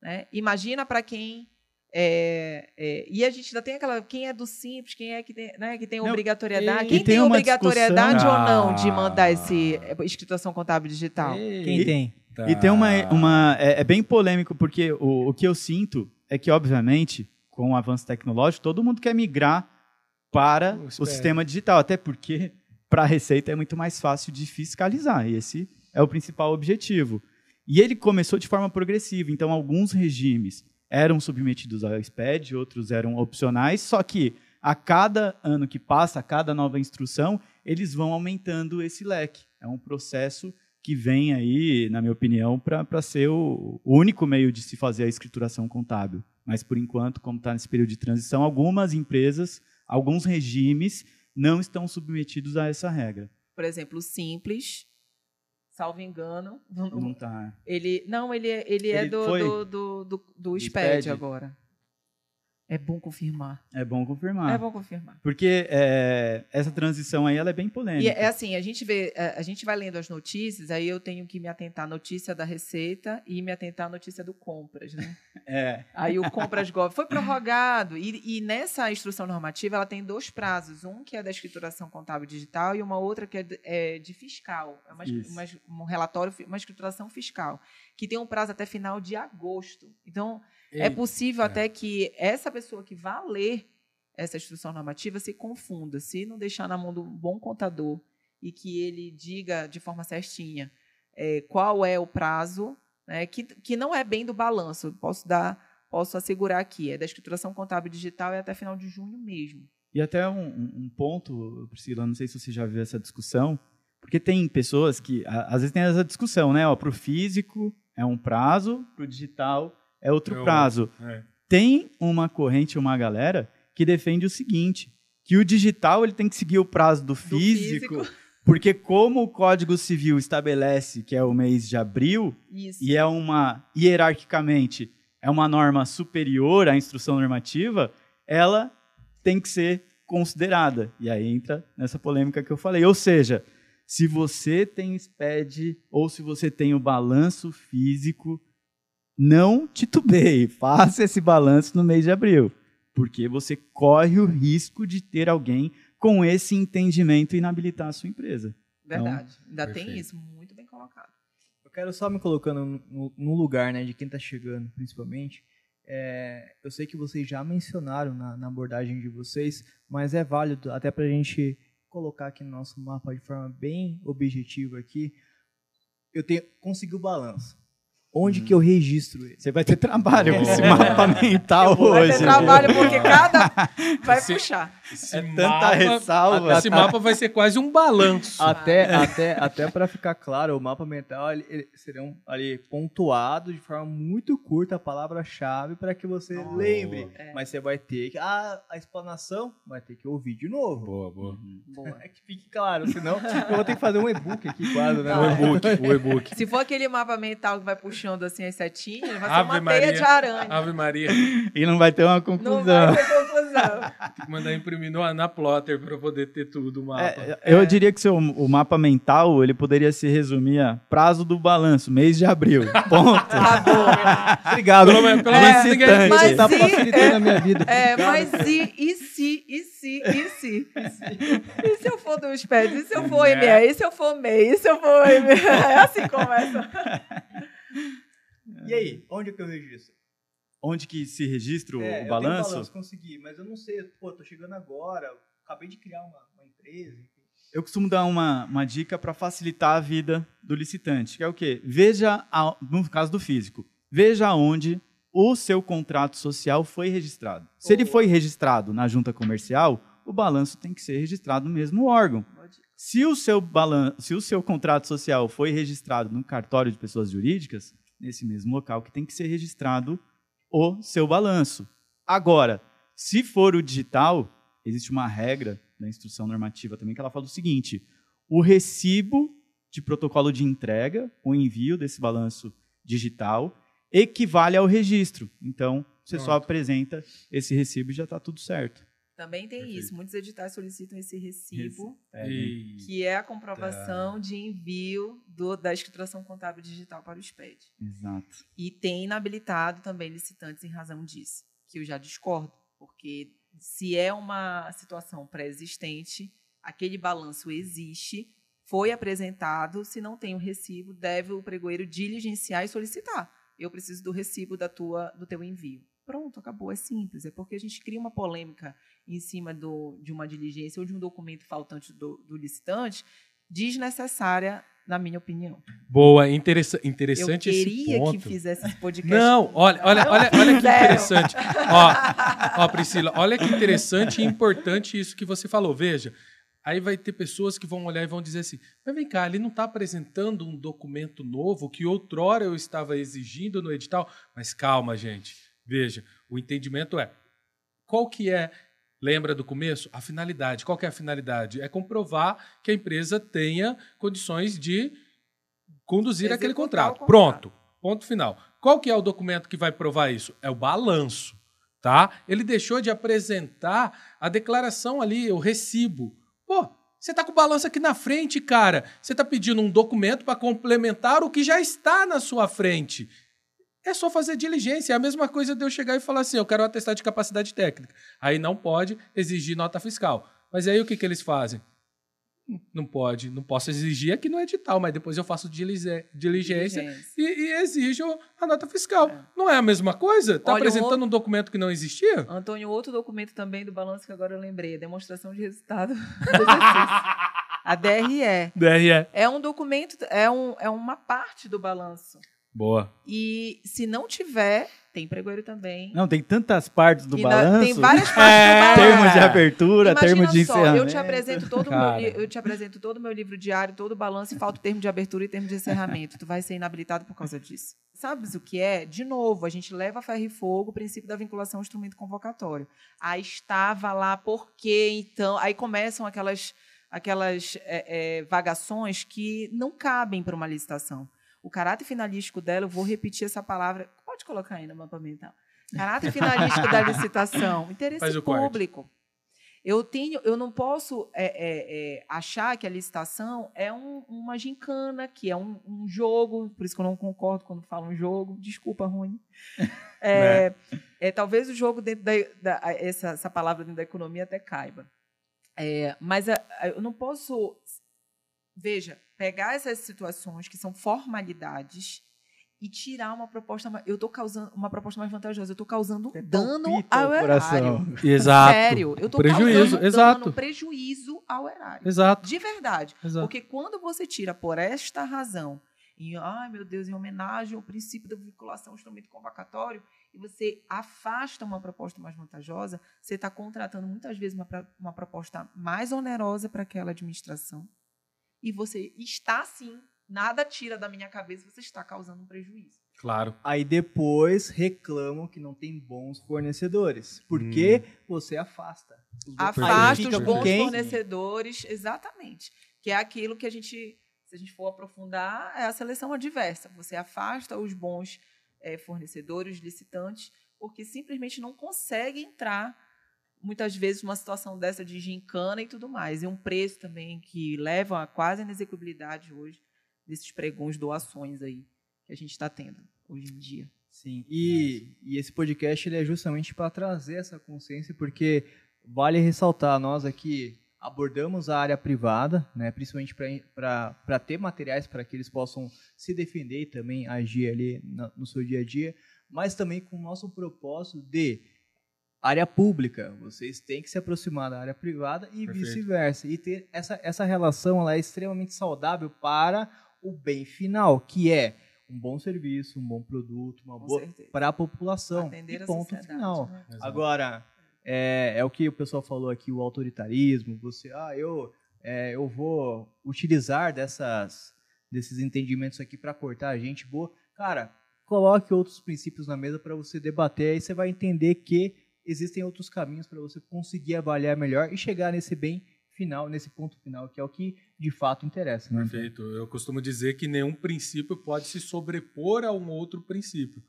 né? Imagina para quem. É, é, e a gente ainda tem aquela. Quem é do simples, quem é que tem, né, que tem Não, obrigatoriedade. e- Quem e tem, tem obrigatoriedade discussão- ou não de mandar Ah. esse é, escritação contábil digital? Quem E- tem? E tem uma. Tá. uma é, é bem polêmico, porque o, o que eu sinto é que, obviamente, com o avanço tecnológico, todo mundo quer migrar para o sistema digital, até porque para a Receita é muito mais fácil de fiscalizar. E esse é o principal objetivo. E ele começou de forma progressiva, então alguns regimes eram submetidos ao SPED, outros eram opcionais, só que a cada ano que passa, a cada nova instrução, eles vão aumentando esse leque. É um processo que vem aí, na minha opinião, para ser o, único meio de se fazer a escrituração contábil. Mas, por enquanto, como está nesse período de transição, algumas empresas, alguns regimes não estão submetidos a essa regra. Por exemplo, o simples, salvo engano, Não tá. ele não, ele, é- ele é Ele do, foi? do, do, do, do SPED SPED? agora. É bom confirmar. É bom confirmar. É bom confirmar. Porque é, essa transição aí ela é bem polêmica. E é assim, a gente vê, é, a gente vai lendo as notícias, aí eu tenho que me atentar à notícia da Receita e me atentar à notícia do Compras, né? É, Aí o Compras Gov foi prorrogado e, e nessa instrução normativa ela tem dois prazos, um que é da escrituração contábil digital e uma outra que é de, é de fiscal, é uma, uma- um relatório, uma escrituração fiscal, que tem um prazo até final de agosto. Então é possível até que essa pessoa que vá ler essa instrução normativa se confunda, se não deixar na mão do bom contador e que ele diga de forma certinha é, qual é o prazo, né, que, que não é bem do balanço, posso dar, posso assegurar aqui, é da escrituração contábil digital e até final de junho mesmo. E até um, um- ponto, Priscila, não sei se você já viu essa discussão, porque tem pessoas que, às vezes tem essa discussão, né? Para o físico é um prazo, para o digital é outro É prazo. É. Tem uma corrente, uma galera, que defende o seguinte, que o digital ele tem que seguir o prazo do físico, físico. porque como o Código Civil estabelece que é o mês de abril, Isso. e é uma, hierarquicamente, é uma norma superior à instrução normativa, ela tem que ser considerada. E aí entra nessa polêmica que eu falei. Ou seja, se você tem SPED ou se você tem o balanço físico, não titubeie, faça esse balanço no mês de abril, porque você corre o risco de ter alguém com esse entendimento e inabilitar a sua empresa. Verdade. Ainda perfeito. tem isso muito bem colocado. Eu quero só me colocando no, no lugar, né, de quem está chegando, principalmente. É, eu sei que vocês já mencionaram na, na abordagem de vocês, mas é válido até para a gente colocar aqui no nosso mapa de forma bem objetiva aqui. Eu tenho consegui o balanço. Onde que eu registro ele? Você vai ter trabalho com esse É. mapa mental Vai hoje. ter viu? trabalho porque cada vai Esse- puxar. Esse É tanta mapa- ressalva. Esse mapa vai ser quase um balanço. Até, até, até para ficar claro, o mapa mental ele, ele serão ali pontuado de forma muito curta a palavra-chave para que você Nossa. lembre. É. Mas você vai ter que. Ah, a explanação vai ter que ouvir de novo. Boa, boa. Boa. É que fique claro, senão eu vou ter que fazer um e-book aqui quase, né? O e-book, o e-book. Se for aquele mapa mental que vai puxar puxando assim as setinhas, vai ser Ave uma Maria. teia de aranha. Ave Maria. E não vai ter uma Não conclusão. vai ter conclusão. Tem que mandar imprimir no, na plotter para poder ter tudo o mapa. É, eu diria que seu, o mapa mental ele poderia se resumir a prazo do balanço, mês de abril. Ponto. Tá. Obrigado. Pelo menos- pelo É, ninguém- mas- tá e- facilitando a minha vida. É, Obrigado. mas e, e se, e se, e se? E se eu for dos pés? E se eu for Né? ME? E se eu for MEI? E se eu for ME? É assim que começa. E aí, onde que eu registro? Onde que se registra o, É, o eu tenho balanço? balanço, consegui, mas eu não sei, pô, tô chegando agora, acabei de criar uma, uma empresa. enfim. Eu costumo dar uma, uma dica para facilitar a vida do licitante, que é o quê? Veja, a- no caso do físico, veja onde o seu contrato social foi registrado. Se ele foi registrado na junta comercial, o balanço tem que ser registrado no mesmo órgão. Se o seu balan se o seu contrato social foi registrado no cartório de pessoas jurídicas, nesse mesmo local que tem que ser registrado o seu balanço. Agora, se for o digital, existe uma regra da instrução normativa também que ela fala o seguinte: o recibo de protocolo de entrega, o envio desse balanço digital, equivale ao registro. Então, você só Pronto. apresenta esse recibo e já está tudo certo. Também tem Perfeito. isso. Muitos editais solicitam esse recibo, E- que é a comprovação de envio do- da escrituração contábil digital para o SPED. Exato. E tem inabilitado também licitantes em razão disso, que eu já discordo, porque se é uma situação pré-existente, aquele balanço existe, foi apresentado, se não tem o recibo, deve o pregoeiro diligenciar e solicitar. Eu preciso do recibo da tua, do teu envio. Pronto, acabou, é simples. É porque a gente cria uma polêmica em cima do, de uma diligência ou de um documento faltante do, do licitante, desnecessária, na minha opinião. Boa, interessa- interessante eu esse queria ponto. que fizesse esse podcast. Não, olha, olha, olha, olha que interessante. Ó, ó, Priscila, olha que interessante e importante isso que você falou. Veja, aí vai ter pessoas que vão olhar e vão dizer assim: mas vem cá, ele não está apresentando um documento novo que outrora eu estava exigindo no edital. Mas calma, gente. Veja, o entendimento é qual que é. Lembra do começo? A finalidade. Qual é a finalidade? É comprovar que a empresa tenha condições de conduzir aquele Executar o contrato. contrato. Pronto. Ponto final. Qual que é o documento que vai provar isso? É o balanço, tá? Ele deixou de apresentar a declaração ali, o recibo. Pô, você tá com o balanço aqui na frente, cara. Você tá pedindo um documento para complementar o que já está na sua frente. É só fazer diligência. É a mesma coisa de eu chegar e falar assim: eu quero um atestado de capacidade técnica. Aí não pode exigir nota fiscal. Mas aí o que, que eles fazem? Não pode, não posso exigir aqui no edital, mas depois eu faço diligência Diligência. e, e exijo a nota fiscal. É. Não é a mesma coisa? Está apresentando outro- um documento que não existia? Antônio, outro documento também do balanço que agora eu lembrei, a demonstração de resultado do exercício. A DRE. DRE. É um documento, é, um, é uma parte do balanço. Boa. E se não tiver, tem pregoeiro também. Não, tem tantas partes do E na- balanço. tem várias partes É, do balanço. termos de abertura, Imagina termos de só, encerramento. eu te apresento todo o meu, eu te apresento todo o meu livro diário, todo o balanço e falta o termo de abertura e termo de encerramento. tu vai ser inabilitado por causa disso. Sabes o que é? De novo, a gente leva a ferro e fogo o princípio da vinculação ao instrumento convocatório. Aí estava lá, por quê? Então, aí começam aquelas aquelas é, é, vagações que não cabem para uma licitação. O caráter finalístico dela, eu vou repetir essa palavra, pode colocar aí no mapa mental. Caráter finalístico da licitação, interesse corte. público. Eu tenho, eu não posso é, é, é, achar que a licitação é um- uma gincana, que é um, um jogo, por isso que eu não concordo quando falam jogo. Desculpa, Rony. É, é, talvez o jogo dentro da, da- essa, essa palavra dentro da economia até caiba. É, mas a- a- eu não posso, veja, pegar essas situações que são formalidades e tirar uma proposta mais, eu estou causando uma proposta mais vantajosa, eu estou causando dano ao erário. Exato. Sério, eu tô Prejuízo, causando exato. dano, prejuízo ao erário. Exato. De verdade. Exato. Porque quando você tira por esta razão, em, ai meu Deus, em homenagem ao princípio da vinculação ao instrumento convocatório, e você afasta uma proposta mais vantajosa, você está contratando muitas vezes uma, uma proposta mais onerosa para aquela administração. E você está, sim, nada tira da minha cabeça, você está causando um prejuízo. Claro. Aí depois reclamam que não tem bons fornecedores. Porque você afasta. os Afasta os bons quem? fornecedores, exatamente. Que é aquilo que a gente se a gente for aprofundar, é a seleção adversa. Você afasta os bons é, fornecedores, licitantes, porque simplesmente não consegue entrar, muitas vezes, numa situação dessa de gincana e tudo mais. E um preço também que leva a quase inexecuibilidade hoje desses pregões, doações aí que a gente está tendo hoje em dia. Sim, e, e esse podcast ele é justamente para trazer essa consciência, porque vale ressaltar, nós aqui abordamos a área privada, né, principalmente para ter materiais para que eles possam se defender e também agir ali no, no seu dia a dia, mas também com o nosso propósito de área pública, vocês têm que se aproximar da área privada e vice-versa. E ter essa, essa relação ela é extremamente saudável para o bem final, que é um bom serviço, um bom produto, uma boa para a população. Atender e ponto final. Né? Agora, é, é o que o pessoal falou aqui, o autoritarismo, você, ah, eu, é, eu vou utilizar dessas, desses entendimentos aqui para cortar a gente boa. Cara, coloque outros princípios na mesa para você debater, aí você vai entender que existem outros caminhos para você conseguir avaliar melhor e chegar nesse bem final, nesse ponto final, que é o que de fato interessa. Né? Perfeito. Eu costumo dizer que nenhum princípio pode se sobrepor a um outro princípio.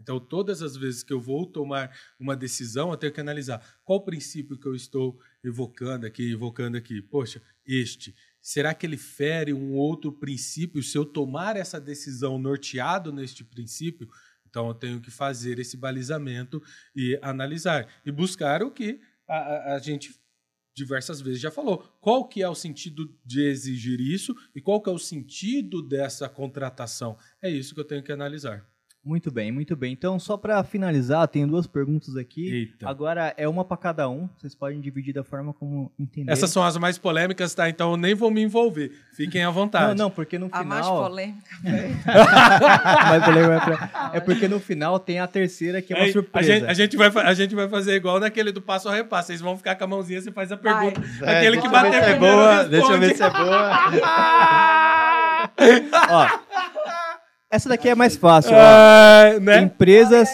Então, todas as vezes que eu vou tomar uma decisão, eu tenho que analisar qual princípio que eu estou evocando aqui, evocando aqui. Poxa, este. Será que ele fere um outro princípio? Se eu tomar essa decisão norteado neste princípio, então eu tenho que fazer esse balizamento e analisar. E buscar o que a, a, gente diversas vezes já falou. Qual que é o sentido de exigir isso e qual que é o sentido dessa contratação? É isso que eu tenho que analisar. Muito bem, muito bem. Então, só para finalizar, tem duas perguntas aqui. Eita. Agora é uma para cada um. Vocês podem dividir da forma como entender. Essas são as mais polêmicas, tá? Então eu nem vou me envolver. Fiquem à vontade. Não, não, porque no final. A mais polêmica. mais polêmica é porque no final tem a terceira que é uma surpresa. A gente, a, gente vai, a gente vai fazer igual naquele do passo a repasso. Vocês vão ficar com a mãozinha, você faz a pergunta. É, Aquele que deixa eu ver bater se é boa, responde. Deixa eu ver se é boa. Ó, essa daqui é mais fácil. Ó. É, né? Empresas,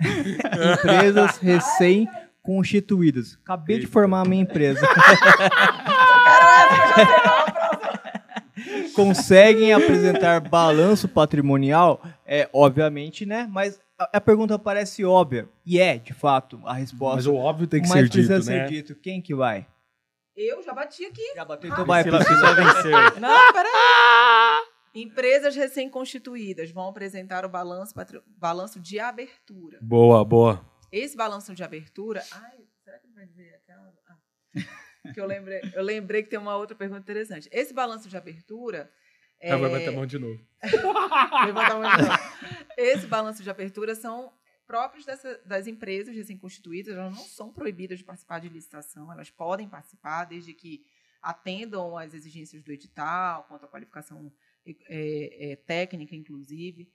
empresas recém-constituídas. Acabei de formar a minha empresa. Conseguem apresentar balanço patrimonial? É, obviamente, né? Mas a, a pergunta parece óbvia. E é, de fato, a resposta. Mas o óbvio tem que Mas ser precisa dito, ser né? dito. Quem que vai? Eu já bati aqui. Já bateu, então vai, Priscila, Priscila. Priscila venceu. Não, peraí. Empresas recém-constituídas vão apresentar o balanço, balanço de abertura. Boa, boa. Esse balanço de abertura. Ai, será que ele vai dizer aquela. Ah. Que eu lembrei, eu lembrei que tem uma outra pergunta interessante. Esse balanço de abertura. É, Ah, vai bater a mão de novo. Levanta a mão de novo. Esse balanço de abertura são próprios dessa- das empresas recém-constituídas, elas não são proibidas de participar de licitação, elas podem participar desde que atendam às exigências do edital, quanto à qualificação é, é, técnica, inclusive.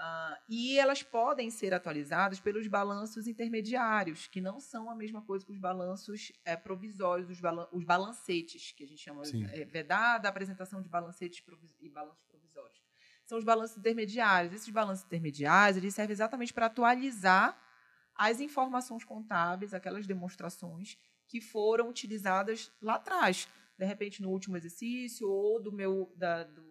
Ah, e elas podem ser atualizadas pelos balanços intermediários, que não são a mesma coisa que os balanços é, provisórios, os, balan os balancetes, que a gente chama Sim. é, vedada a apresentação de balancetes e balanços provisórios. São os balanços intermediários. Esses balanços intermediários eles servem exatamente para atualizar as informações contábeis, aquelas demonstrações que foram utilizadas lá atrás, de repente no último exercício ou do meu da, do,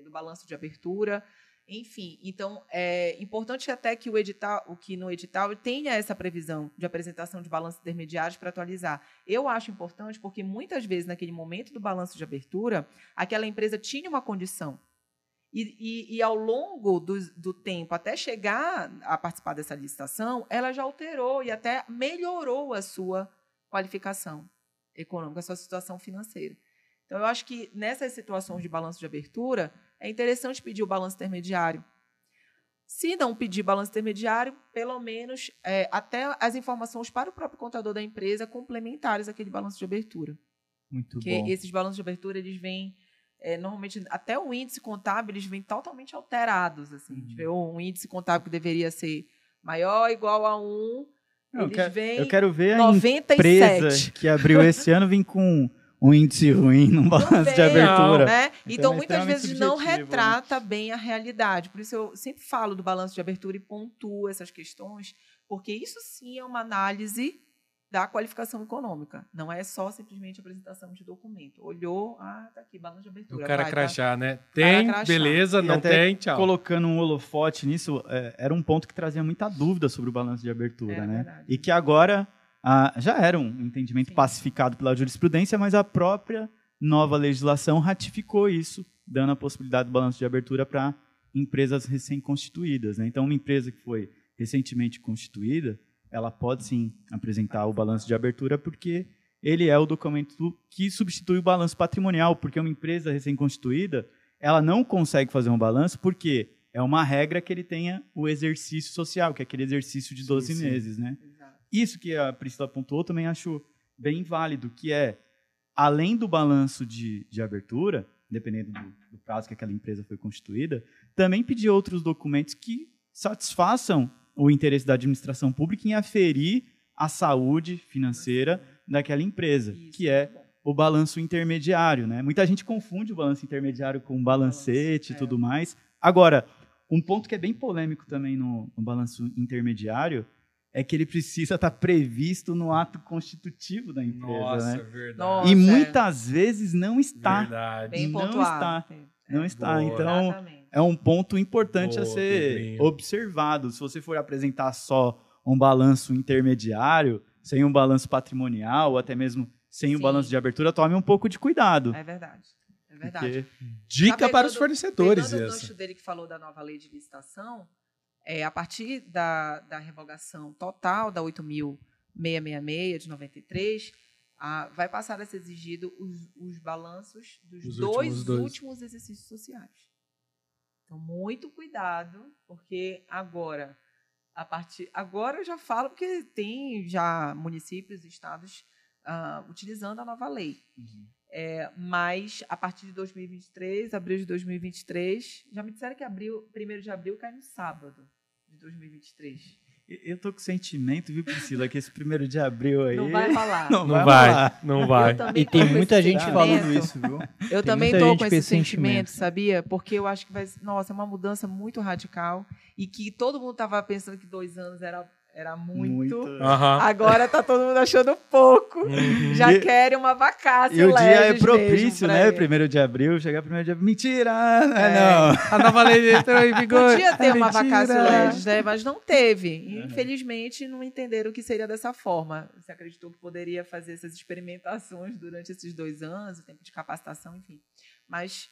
do balanço de abertura. Enfim, então é importante até que o edital, o que no edital tenha essa previsão de apresentação de balanços intermediários para atualizar. Eu acho importante porque muitas vezes naquele momento do balanço de abertura, aquela empresa tinha uma condição e, e, e ao longo do, do tempo, até chegar a participar dessa licitação, ela já alterou e até melhorou a sua qualificação econômica, a sua situação financeira. Então, eu acho que nessas situações de balanço de abertura, é interessante pedir o balanço intermediário. Se não pedir balanço intermediário, pelo menos é, até as informações para o próprio contador da empresa complementares àquele balanço de abertura. Muito Porque bom. esses balanços de abertura, eles vêm, é, normalmente, até o índice contábil, eles vêm totalmente alterados. Assim. A gente vê um índice contábil que deveria ser maior, igual a 1, Não, eu, eles quero, vêm eu quero ver a 97. empresa que abriu esse ano vir com um índice ruim num balanço de abertura. né? Então, é muitas vezes não subjetivo, né? retrata bem a realidade. Por isso, eu sempre falo do balanço de abertura e pontuo essas questões, porque isso sim é uma análise da qualificação econômica. Não é só simplesmente apresentação de documento. Olhou, ah, tá aqui, balanço de O abertura. cara vai, tá. crachá, né? Tem, crachá. beleza, E não até tem, tchau. Colocando um holofote nisso, é, era um ponto que trazia muita dúvida sobre o balanço de abertura, É né? verdade. E que agora ah, já era um entendimento Sim. pacificado pela jurisprudência, mas a própria nova legislação ratificou isso, dando a possibilidade do balanço de abertura para empresas recém-constituídas. Né? Então, uma empresa que foi recentemente constituída, ela pode sim apresentar o balanço de abertura, porque ele é o documento que substitui o balanço patrimonial, porque uma empresa recém-constituída, ela não consegue fazer um balanço porque é uma regra que ele tenha o exercício social, que é aquele exercício de 12 sim. meses, né? Exato. Isso que a Priscila apontou também acho bem válido, que é, além do balanço de, de abertura, dependendo do, do prazo que aquela empresa foi constituída, também pedir outros documentos que satisfaçam o interesse da administração pública em aferir a saúde financeira daquela empresa, Isso, que é o balanço intermediário, né? Muita gente confunde o balanço intermediário com o balancete e é. tudo mais. Agora, um ponto que é bem polêmico também no, no balanço intermediário é que ele precisa estar previsto no ato constitutivo da empresa, Nossa, né? verdade. Nossa, E é. muitas vezes não está, Verdade. Bem não pontuado. está. não está. Boa. Então, Exatamente. é um ponto importante a Boa, ser Pedrinho. observado. Se você for apresentar só um balanço intermediário, sem um balanço patrimonial, ou até mesmo sem o Sim. balanço de abertura, tome um pouco de cuidado. É verdade. É verdade. porque Dica para os fornecedores o essa. gancho dele que falou da nova lei de licitação, é, a partir da, da revogação total da 8.666 de 93, a, vai passar a ser exigido os, os balanços dos Os dois últimos dois. últimos exercícios sociais. Então, muito cuidado, porque agora, a partir, agora eu já falo porque tem já municípios e estados ah, utilizando a nova lei. É, mas a partir de 2023, abril de 2023, já me disseram que abril, 1 de abril cai no sábado de 2023. eu tô com sentimento, viu, Priscila, que esse primeiro de abril aí. Não vai falar. Não Não vai vai, não vai. Eu também E tem tô com muita esse gente sentimento. falando isso, viu? Eu Tem também gente com esse sentimento, sentimento. sabia? Porque eu acho que vai. Nossa, é uma mudança muito radical e que todo mundo estava pensando que dois anos era, era muito. Aham. Agora tá todo mundo achando pouco. Uhum. Já E- querem uma vacácia. E o dia é propício, né? ele. Primeiro de abril, chegar primeiro de abril. Mentira! Não, É. não. A nova lei entrou em vigor. Podia ter uma Mentira. vacácio legis, né? Mas não teve. E, Infelizmente, não entenderam que seria dessa forma. Você acreditou que poderia fazer essas experimentações durante esses dois anos, o tempo de capacitação, enfim. Mas,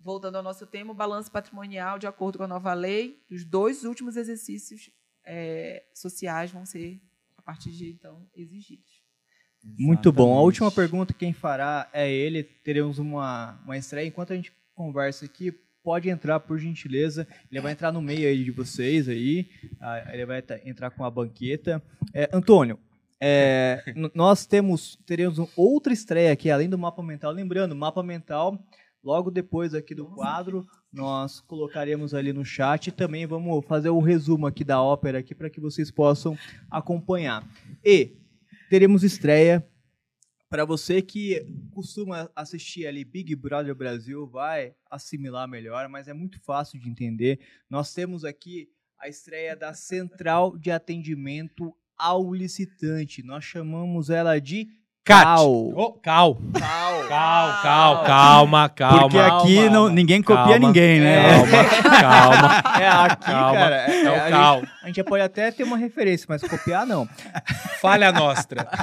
voltando ao nosso tema, o balanço patrimonial, de acordo com a nova lei, os dois últimos exercícios eh, sociais vão ser, a partir de então, exigidos. Muito bom. A Exatamente. última pergunta quem fará é ele. Teremos uma, uma estreia. Enquanto a gente conversa aqui, pode entrar por gentileza. Ele vai entrar no meio aí de vocês aí. Ah, Ele vai entrar com a banqueta. É, Antônio, é, nós temos teremos outra estreia aqui além do mapa mental. Lembrando, mapa mental. Logo depois aqui do quadro, nós colocaremos ali no chat e também vamos fazer o resumo aqui da ópera aqui para que vocês possam acompanhar. E teremos estreia para você que costuma assistir ali Big Brother Brasil, vai assimilar melhor, mas é muito fácil de entender. Nós temos aqui a estreia da Central de Atendimento ao Licitante. Nós chamamos ela de Cat. CAL. Ô, cal. CAL. Cal, cal, calma, calma. Porque aqui calma, não, calma. ninguém copia Calma. ninguém, né? Calma, calma. É aqui, Calma. cara. É, É o a, cal. gente, a gente pode até ter uma referência, mas copiar não. Falha nostra.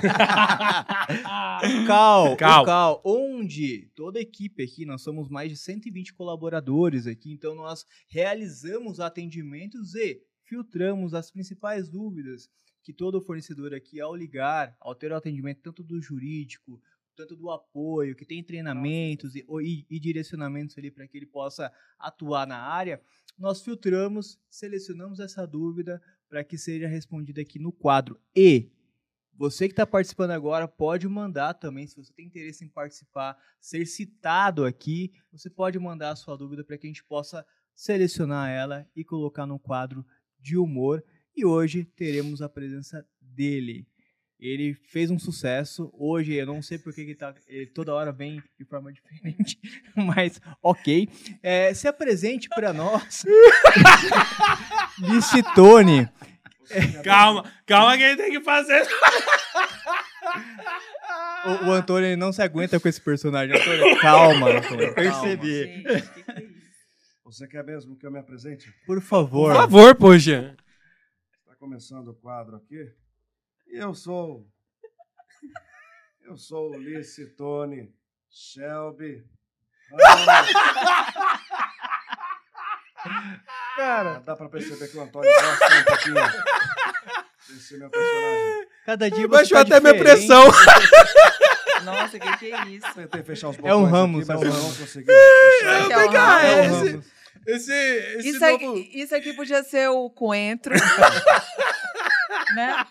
O Cal, Cal. o Cal, onde toda a equipe aqui, nós somos mais de 120 colaboradores aqui, então nós realizamos atendimentos e filtramos as principais dúvidas que todo fornecedor aqui, ao ligar, ao ter o atendimento tanto do jurídico, tanto do apoio, que tem treinamentos e, e- e direcionamentos ali para que ele possa atuar na área, nós filtramos, selecionamos essa dúvida para que seja respondida aqui no quadro. E você que está participando agora pode mandar também, se você tem interesse em participar, ser citado aqui, você pode mandar a sua dúvida para que a gente possa selecionar ela e colocar no quadro de humor. E hoje teremos a presença dele. Ele fez um sucesso. Hoje eu não sei porque que tá, ele toda hora vem de forma diferente, mas ok. É, se apresente para nós, Licitone. Calma, calma que ele tem que fazer. O, o Antônio ele não se aguenta com esse personagem. Antônio, calma, Antônio. Percebi. Gente, que que é isso? Você quer mesmo que eu me apresente? Por Por favor. favor, poxa. Começando o quadro aqui. E eu sou. Eu sou o Licitone Shelby. Cara, dá pra perceber que o Antônio gosta um pouquinho desse meu personagem. cada dia você Baixou tá até minha pressão. Nossa, que que é isso? Tentei fechar os É um botões Ramos, aqui, mas é um eu não Ramos. consegui. Esse é Vem o cá, Ramos. É o esse, esse, Isso novo... aqui, isso aqui podia ser o coentro. né?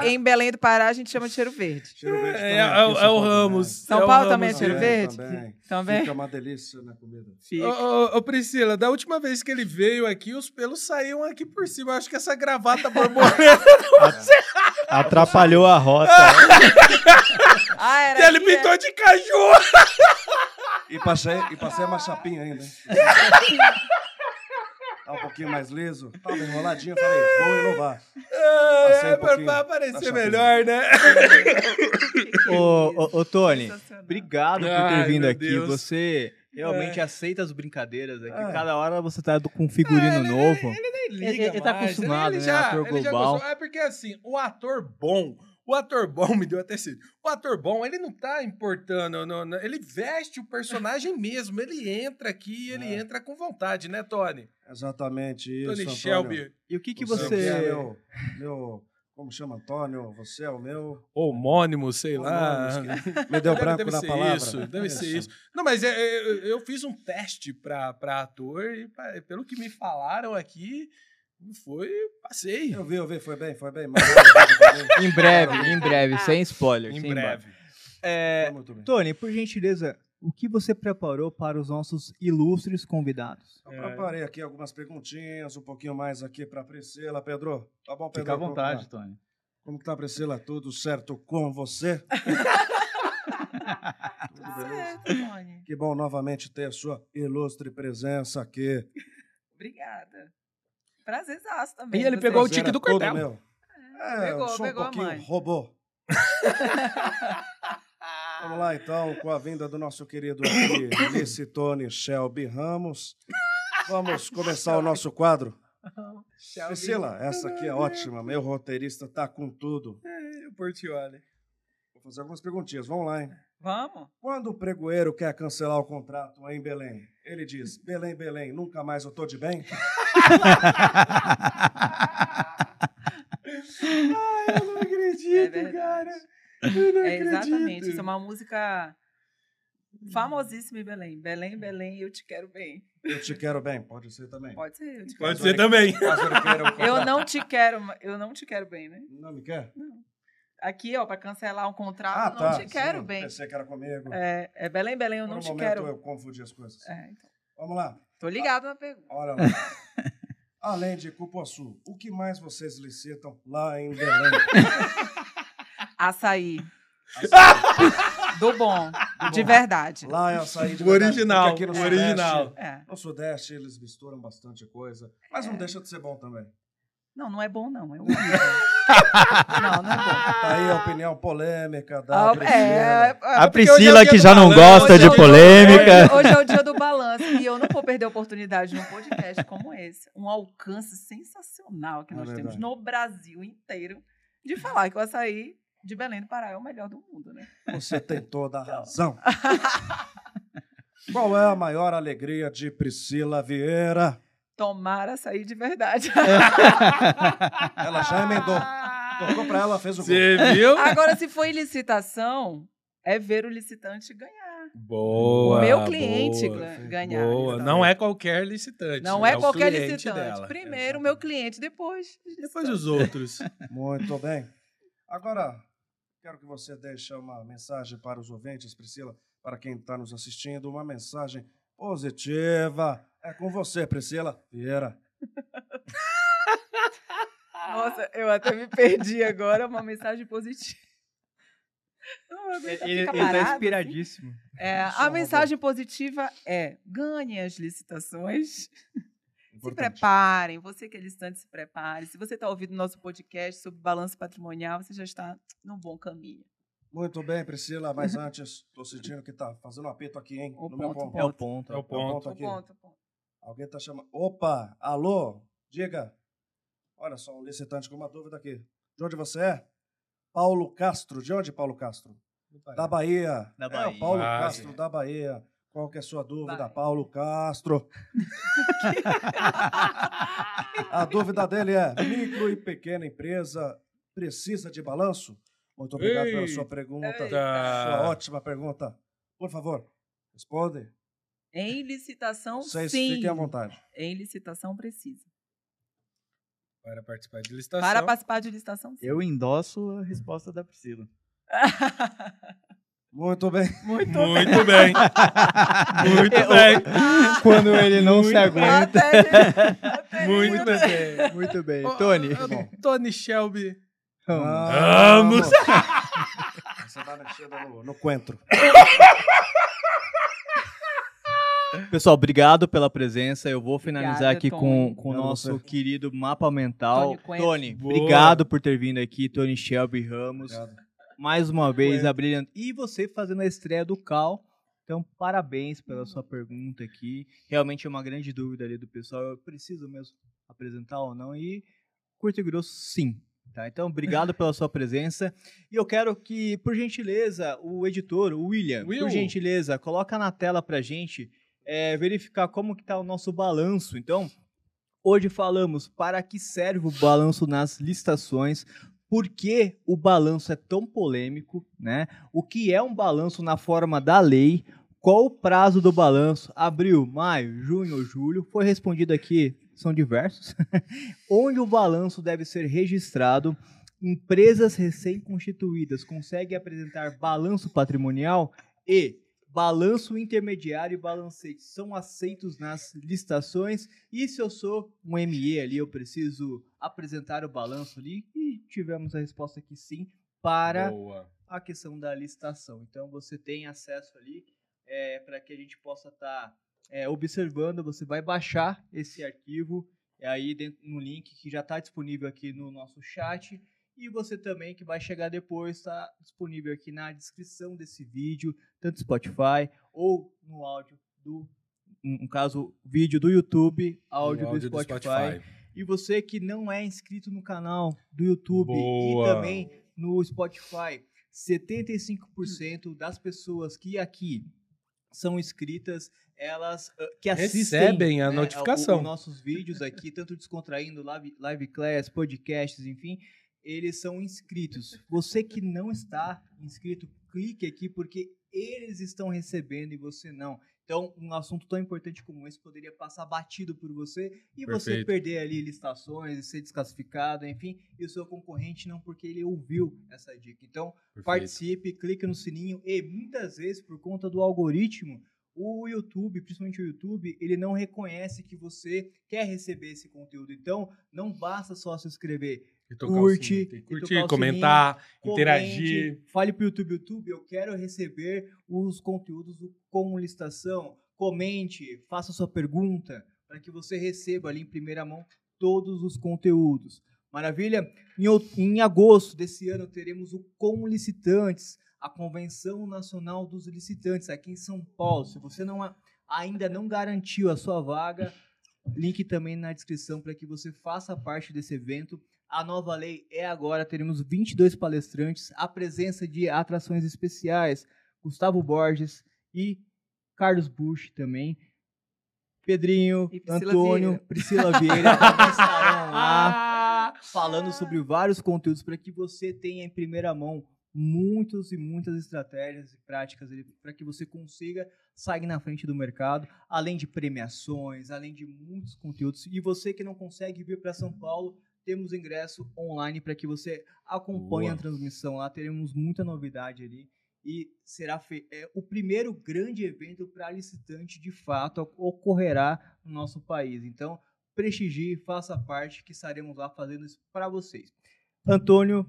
Que em Belém do Pará a gente chama de cheiro verde. Cheiro verde É, também, é, em é o Paulo Ramos. São é o Paulo também é cheiro verde? Também. Também? Fica uma delícia na comida. Fica. Ô, ô, ô, Priscila, da última vez que ele veio aqui, os pelos saíam aqui por cima. Eu acho que essa gravata borboleta. Atrapalhou a rota. Ah, era ele aqui, é? pintou de caju. E passei, e passei uma chapinha ainda? Tá um pouquinho mais liso. Tava enroladinho, eu falei, vou inovar. Passei É, um pouquinho pra parecer melhor, né? Ô, ô, ô, Tony, obrigado por ter Ai, vindo aqui. Deus. Você realmente aceita as brincadeiras aqui. É. Cada hora você tá com um figurino novo. Ele, Ele- ele tá mais, acostumado, ele né, ator ele global. gostou. É porque assim, o ator bom, o ator bom me deu até cedo. O ator bom, ele não tá importando, no- no- ele veste o personagem mesmo, ele entra aqui, ele É. entra com vontade, né, Tony? Exatamente isso, Tony Antônio. Shelby, E o que que Você, você... que é meu, meu... Como chama, Antônio? Você é o meu... homônimo, sei lá. Homônimo, Me deu branco deve na ser palavra. Isso, deve ser isso. Não, mas é, é, eu, eu fiz um teste pra, pra ator e pa- pelo que me falaram aqui, foi, passei. Eu vi, eu vi, foi bem, foi bem. Mas, Em breve, em breve, sem spoiler. Em sem breve. É. Tony, por gentileza, o que você preparou para os nossos ilustres convidados? Eu preparei aqui algumas perguntinhas, um pouquinho mais aqui pra Priscila. Pedro, tá bom, Pedro? Fica à Como vontade, tá? Tony. Como que tá, Priscila? Tudo certo com você? Tudo beleza? Certo, Tony. Que bom novamente ter a sua ilustre presença aqui. Obrigada. Prazerzaço também. E ele pegou o tique é do cordel. meu. É, Pegou, eu sou pegou a um pouquinho mãe. robô. Vamos lá, então, com a vinda do nosso querido aqui, Licitone Shelby Ramos. Vamos começar o nosso quadro. Priscila, essa aqui é ótima. Meu roteirista tá com tudo. É, o Portioli. Vou fazer algumas perguntinhas. Vamos lá, hein? Vamos? Quando o pregoeiro quer cancelar o contrato em Belém, ele diz: Belém, Belém, nunca mais eu tô de bem? Eu não acredito, É verdade. cara. Eu não É acredito. exatamente. Isso é uma música famosíssima em Belém. Belém, Belém, eu te quero bem. Eu te quero bem, pode ser também. Pode ser, eu te quero Pode ser também. Eu não te quero, eu não te quero bem, né? Não me quer? Aqui, ó, pra cancelar um contrato, Ah, eu tá. não te quero sim, bem. Pensei que era comigo. É, é Belém, Belém, eu Por não um te momento quero. eu confundi as coisas. É, então. Vamos lá. Tô ligado na pergunta. Olha lá. Além de Cupuaçu, o que mais vocês licitam lá em Belém? Açaí. Açaí. Do bom. De bom. verdade. Lá é açaí de O verdade, original, porque aqui no o Sudeste- original. É. No Sudeste eles misturam bastante coisa, mas não deixa de ser bom também. Não, não é bom, não. É horrível. não, não é bom. Tá aí a opinião polêmica da Ah, Priscila. é, A porque hoje é o Priscila dia que já não gosta de é polêmica. Hoje é o dia do balanço e eu não vou perder a oportunidade num podcast como esse. Um alcance sensacional que É nós temos no Brasil inteiro de falar que o açaí de Belém do Pará é o melhor do mundo, né? Você tem toda a razão. Qual é a maior alegria de Priscila Vieira? Tomar açaí de verdade. Ela já emendou. Tocou pra ela, fez o gol. Você viu? Agora, se for em licitação, é ver o licitante ganhar. Boa. o meu cliente boa, ga- ganhar. Boa. Não é qualquer licitante. Não é, o qualquer licitante. dela. Primeiro o meu cliente, depois. Depois os outros. Muito bem. Agora, quero que você deixe uma mensagem para os ouvintes, Priscila, para quem está nos assistindo, uma mensagem positiva. É com você, Priscila Vieira. Nossa, eu até me perdi agora. Uma mensagem positiva. Não, Ele, tá parado, assim. inspiradíssimo. É, a mensagem positiva é: ganhe as licitações. importante. preparem, você que é distante, se prepare. Se você está ouvindo nosso podcast sobre balanço patrimonial, você já está num bom caminho. Muito bem, Priscila, mas antes, tô sentindo que tá fazendo um apito aqui, hein? O no meu ponto, ponto. É o ponto. É o É o ponto. ponto aqui. ponto, um ponto. Alguém tá chamando. Opa, alô, diga. Olha só, um licitante com uma dúvida aqui. De onde você é? Paulo Castro. De onde, Paulo Castro? Da Bahia. Da É, Bahia. o Paulo Bahia. Castro, da Bahia. Qual que é a sua dúvida, Bahia. Paulo Castro? a dúvida dele é: micro e pequena empresa precisa de balanço? Muito obrigado pela sua pergunta. Eita. Sua ótima pergunta. Por favor, responde. Em licitação, Vocês sim. fiquem à vontade. Em licitação, precisa. Para participar de licitação. Para participar de licitação, sim. Eu endosso a resposta da Priscila. Muito bem. Muito Muito bem. Muito bem. Quando ele não se aguenta. Até- Muito bem. Muito bem. Tony. Tony Shelby. Vamos! Você dá mexida no, no coentro. Pessoal, obrigado pela presença. Eu vou finalizar Obrigada, aqui Tony. com, o nosso querido mapa mental. Tony. Tony, obrigado por ter vindo aqui, Tony Shelby Ramos. Obrigado. Mais uma vez, Coentro. a brilhante. E você fazendo a estreia do Cal. Então, parabéns pela sua pergunta aqui. Realmente é uma grande dúvida ali do pessoal. Eu preciso mesmo apresentar ou não? E curto e grosso, sim. Tá? Então, obrigado pela sua presença. E eu quero que, por gentileza, o editor, o William, Will. por gentileza, coloca na tela pra gente é, verificar como que tá o nosso balanço. Então, hoje falamos para que serve o balanço nas licitações, por que o balanço é tão polêmico, né? O que é um balanço na forma da lei, qual o prazo do balanço, abril, maio, junho julho, foi respondido aqui, são diversos, onde o balanço deve ser registrado, empresas recém-constituídas conseguem apresentar balanço patrimonial? E balanço intermediário e balancete são aceitos nas licitações e se eu sou um ME ali, eu preciso apresentar o balanço ali e tivemos a resposta aqui sim para Boa. a questão da licitação. Então você tem acesso ali para que a gente possa estar observando. Você vai baixar esse arquivo é aí dentro, no link que já está disponível aqui no nosso chat. E você também que vai chegar depois está disponível aqui na descrição desse vídeo, tanto Spotify ou no áudio do, no caso, vídeo do YouTube, áudio, O do, Spotify. E você que não é inscrito no canal do YouTube Boa. e também no Spotify, 75% das pessoas que aqui são inscritas, elas uh, que assistem Recebem a né, notificação. os nossos vídeos aqui, tanto descontraindo, live, live class, podcasts, enfim, eles são inscritos. Você que não está inscrito, clique aqui porque eles estão recebendo e você não. Então, um assunto tão importante como esse poderia passar batido por você e você Perfeito. perder ali listações e ser desclassificado, enfim, e o seu concorrente não porque ele ouviu essa dica. Então, Perfeito. participe, clique no sininho e muitas vezes por conta do algoritmo, o YouTube, principalmente o YouTube, ele não reconhece que você quer receber esse conteúdo. Então, não basta só se inscrever. E o curte, sininho. E curtir, o comentar, Comente, interagir. Fale pro YouTube, YouTube, eu quero receber os conteúdos do Como Licitação. Comente, faça sua pergunta para que você receba ali em primeira mão todos os conteúdos. Maravilha? Em, em agosto desse ano teremos o Com Licitantes, a Convenção Nacional dos Licitantes aqui em São Paulo. Se você não ainda não garantiu a sua vaga, link também na descrição para que você faça parte desse evento. A nova lei é agora, teremos 22 palestrantes, a presença de atrações especiais, Gustavo Borges e Carlos Bush também, Pedrinho, Priscila Antônio, Vieira. Priscila Vieira também estarão lá falando sobre vários conteúdos para que você tenha em primeira mão muitos e muitas estratégias e práticas para que você consiga sair na frente do mercado, além de premiações, além de muitos conteúdos. E você que não consegue vir para São Paulo, temos ingresso online para que você acompanhe Boa. a transmissão lá. Teremos muita novidade ali e será é, o primeiro grande evento para licitante de fato ocorrerá no nosso país. Então, prestigie, faça parte, que estaremos lá fazendo isso para vocês. Antônio,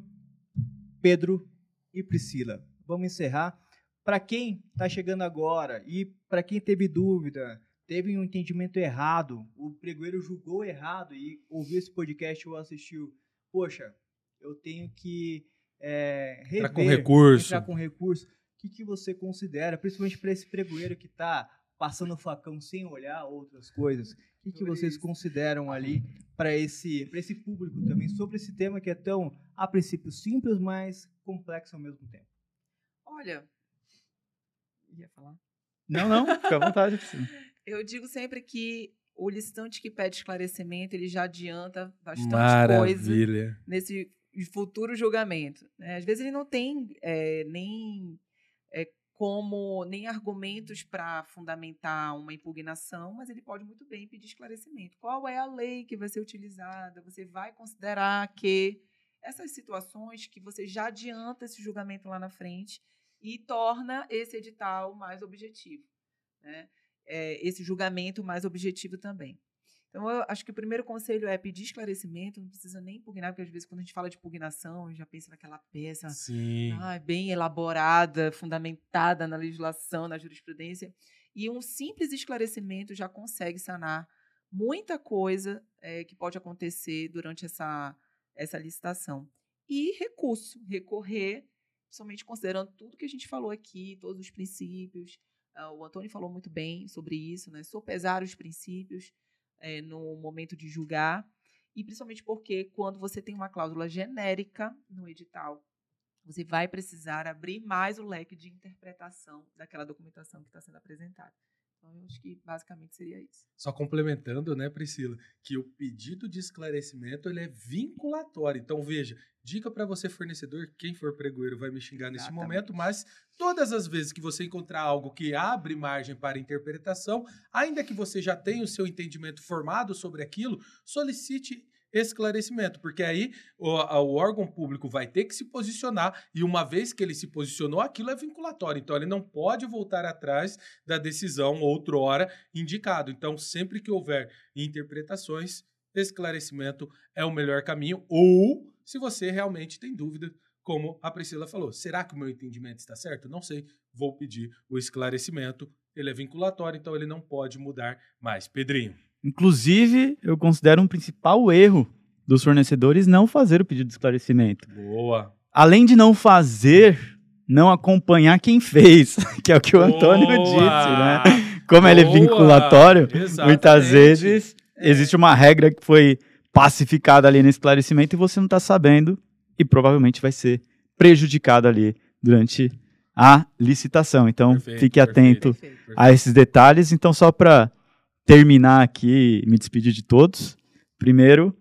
Pedro e Priscila, vamos encerrar. Para quem está chegando agora e para quem teve dúvida, teve um entendimento errado, o pregoeiro julgou errado e ouviu esse podcast ou assistiu, poxa, eu tenho que é, rever, Entrar com recurso. entrar com recurso. O que, que você considera, principalmente para esse pregoeiro que está passando o facão sem olhar outras coisas? O que, que vocês consideram ali para esse, pra esse público também sobre esse tema que é tão, a princípio, simples, mas complexo ao mesmo tempo? Olha, ia falar. Não, não, fica à vontade. Priscila. Eu digo sempre que o licitante que pede esclarecimento, ele já adianta bastante coisa Maravilha. nesse futuro julgamento. né? Às vezes ele não tem é, nem é, como nem argumentos para fundamentar uma impugnação, mas ele pode muito bem pedir esclarecimento. Qual é a lei que vai ser utilizada? Você vai considerar que essas situações que você já adianta esse julgamento lá na frente e torna esse edital mais objetivo, né? É, esse julgamento mais objetivo também. Então, eu acho que o primeiro conselho é pedir esclarecimento, não precisa nem impugnar, porque às vezes quando a gente fala de impugnação, já pensa naquela peça ah, bem elaborada, fundamentada na legislação, na jurisprudência. E um simples esclarecimento já consegue sanar muita coisa eh, que pode acontecer durante essa, essa licitação. E recurso, recorrer, somente considerando tudo que a gente falou aqui, todos os princípios. Ah, o Antônio falou muito bem sobre isso, né? Sopesar os princípios eh, no momento de julgar. E principalmente porque quando você tem uma cláusula genérica no edital, você vai precisar abrir mais o leque de interpretação daquela documentação que está sendo apresentada. Então, eu acho que basicamente seria isso. Só complementando, né, Priscila, que o pedido de esclarecimento ele é vinculatório. Então, veja, dica para você, fornecedor, quem for pregoeiro vai me xingar nesse Exatamente. momento, mas todas as vezes que você encontrar algo que abre margem para interpretação, ainda que você já tenha o seu entendimento formado sobre aquilo, solicite esclarecimento, porque aí o, o órgão público vai ter que se posicionar e uma vez que ele se posicionou, aquilo é vinculatório. Então ele não pode voltar atrás da decisão outrora indicado. Então sempre que houver interpretações, esclarecimento é o melhor caminho ou se você realmente tem dúvida, como a Priscila falou, será que o meu entendimento está certo? Não sei, vou pedir o esclarecimento. Ele é vinculatório, então ele não pode mudar mais. Pedrinho. Inclusive, eu considero um principal erro dos fornecedores não fazer o pedido de esclarecimento. Boa. Além de não fazer, não acompanhar quem fez, que é o que o Antônio Boa! disse, né? Como ele é Boa! vinculatório, Exatamente. muitas vezes existe uma regra que foi pacificada ali no esclarecimento e você não está sabendo e provavelmente vai ser prejudicado ali durante a licitação. Então, Perfeito, fique perfeito. atento Perfeito. a esses detalhes. Então, só para terminar aqui e me despedir de todos, primeiro,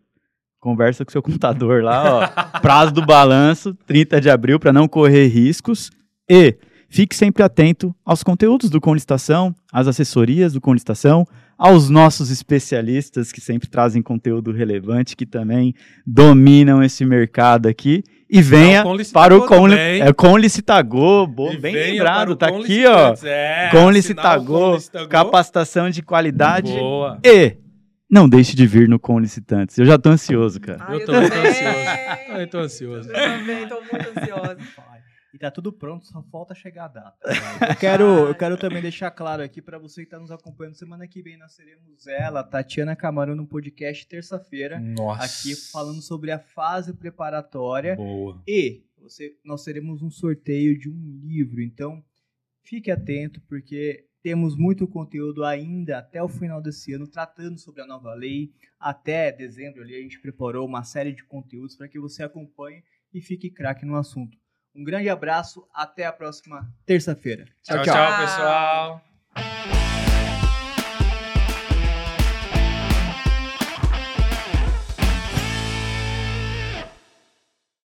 conversa com seu contador lá, ó. Prazo do balanço, 30 de abril, para não correr riscos. E fique sempre atento aos conteúdos do Conlistação, às assessorias do Conlistação, aos nossos especialistas que sempre trazem conteúdo relevante, que também dominam esse mercado aqui. E venha Não, com para o Conli é, Conlicitagô, bom, E bem lembrado, tá aqui, ó. É, Licitagô, Conlicitagô. capacitação de qualidade. Boa. E não deixe de vir no Com Licitantes. Eu já tô ansioso, cara. Ai, Eu também tô também. ansioso. Eu tô ansioso. Eu também estou muito ansiosa. E tá tudo pronto, só falta chegar a data. Eu quero, eu quero também deixar claro aqui para você que está nos acompanhando. Semana que vem nós teremos ela, Tatiana Camarão, no podcast terça-feira, Nossa. aqui falando sobre a fase preparatória. Boa. E você, nós teremos um sorteio de um livro. Então, fique atento, porque temos muito conteúdo ainda até o final desse ano, tratando sobre a nova lei. Até dezembro ali a gente preparou uma série de conteúdos para que você acompanhe e fique craque no assunto. Um grande abraço, até a próxima terça-feira. Tchau, tchau, tchau, pessoal.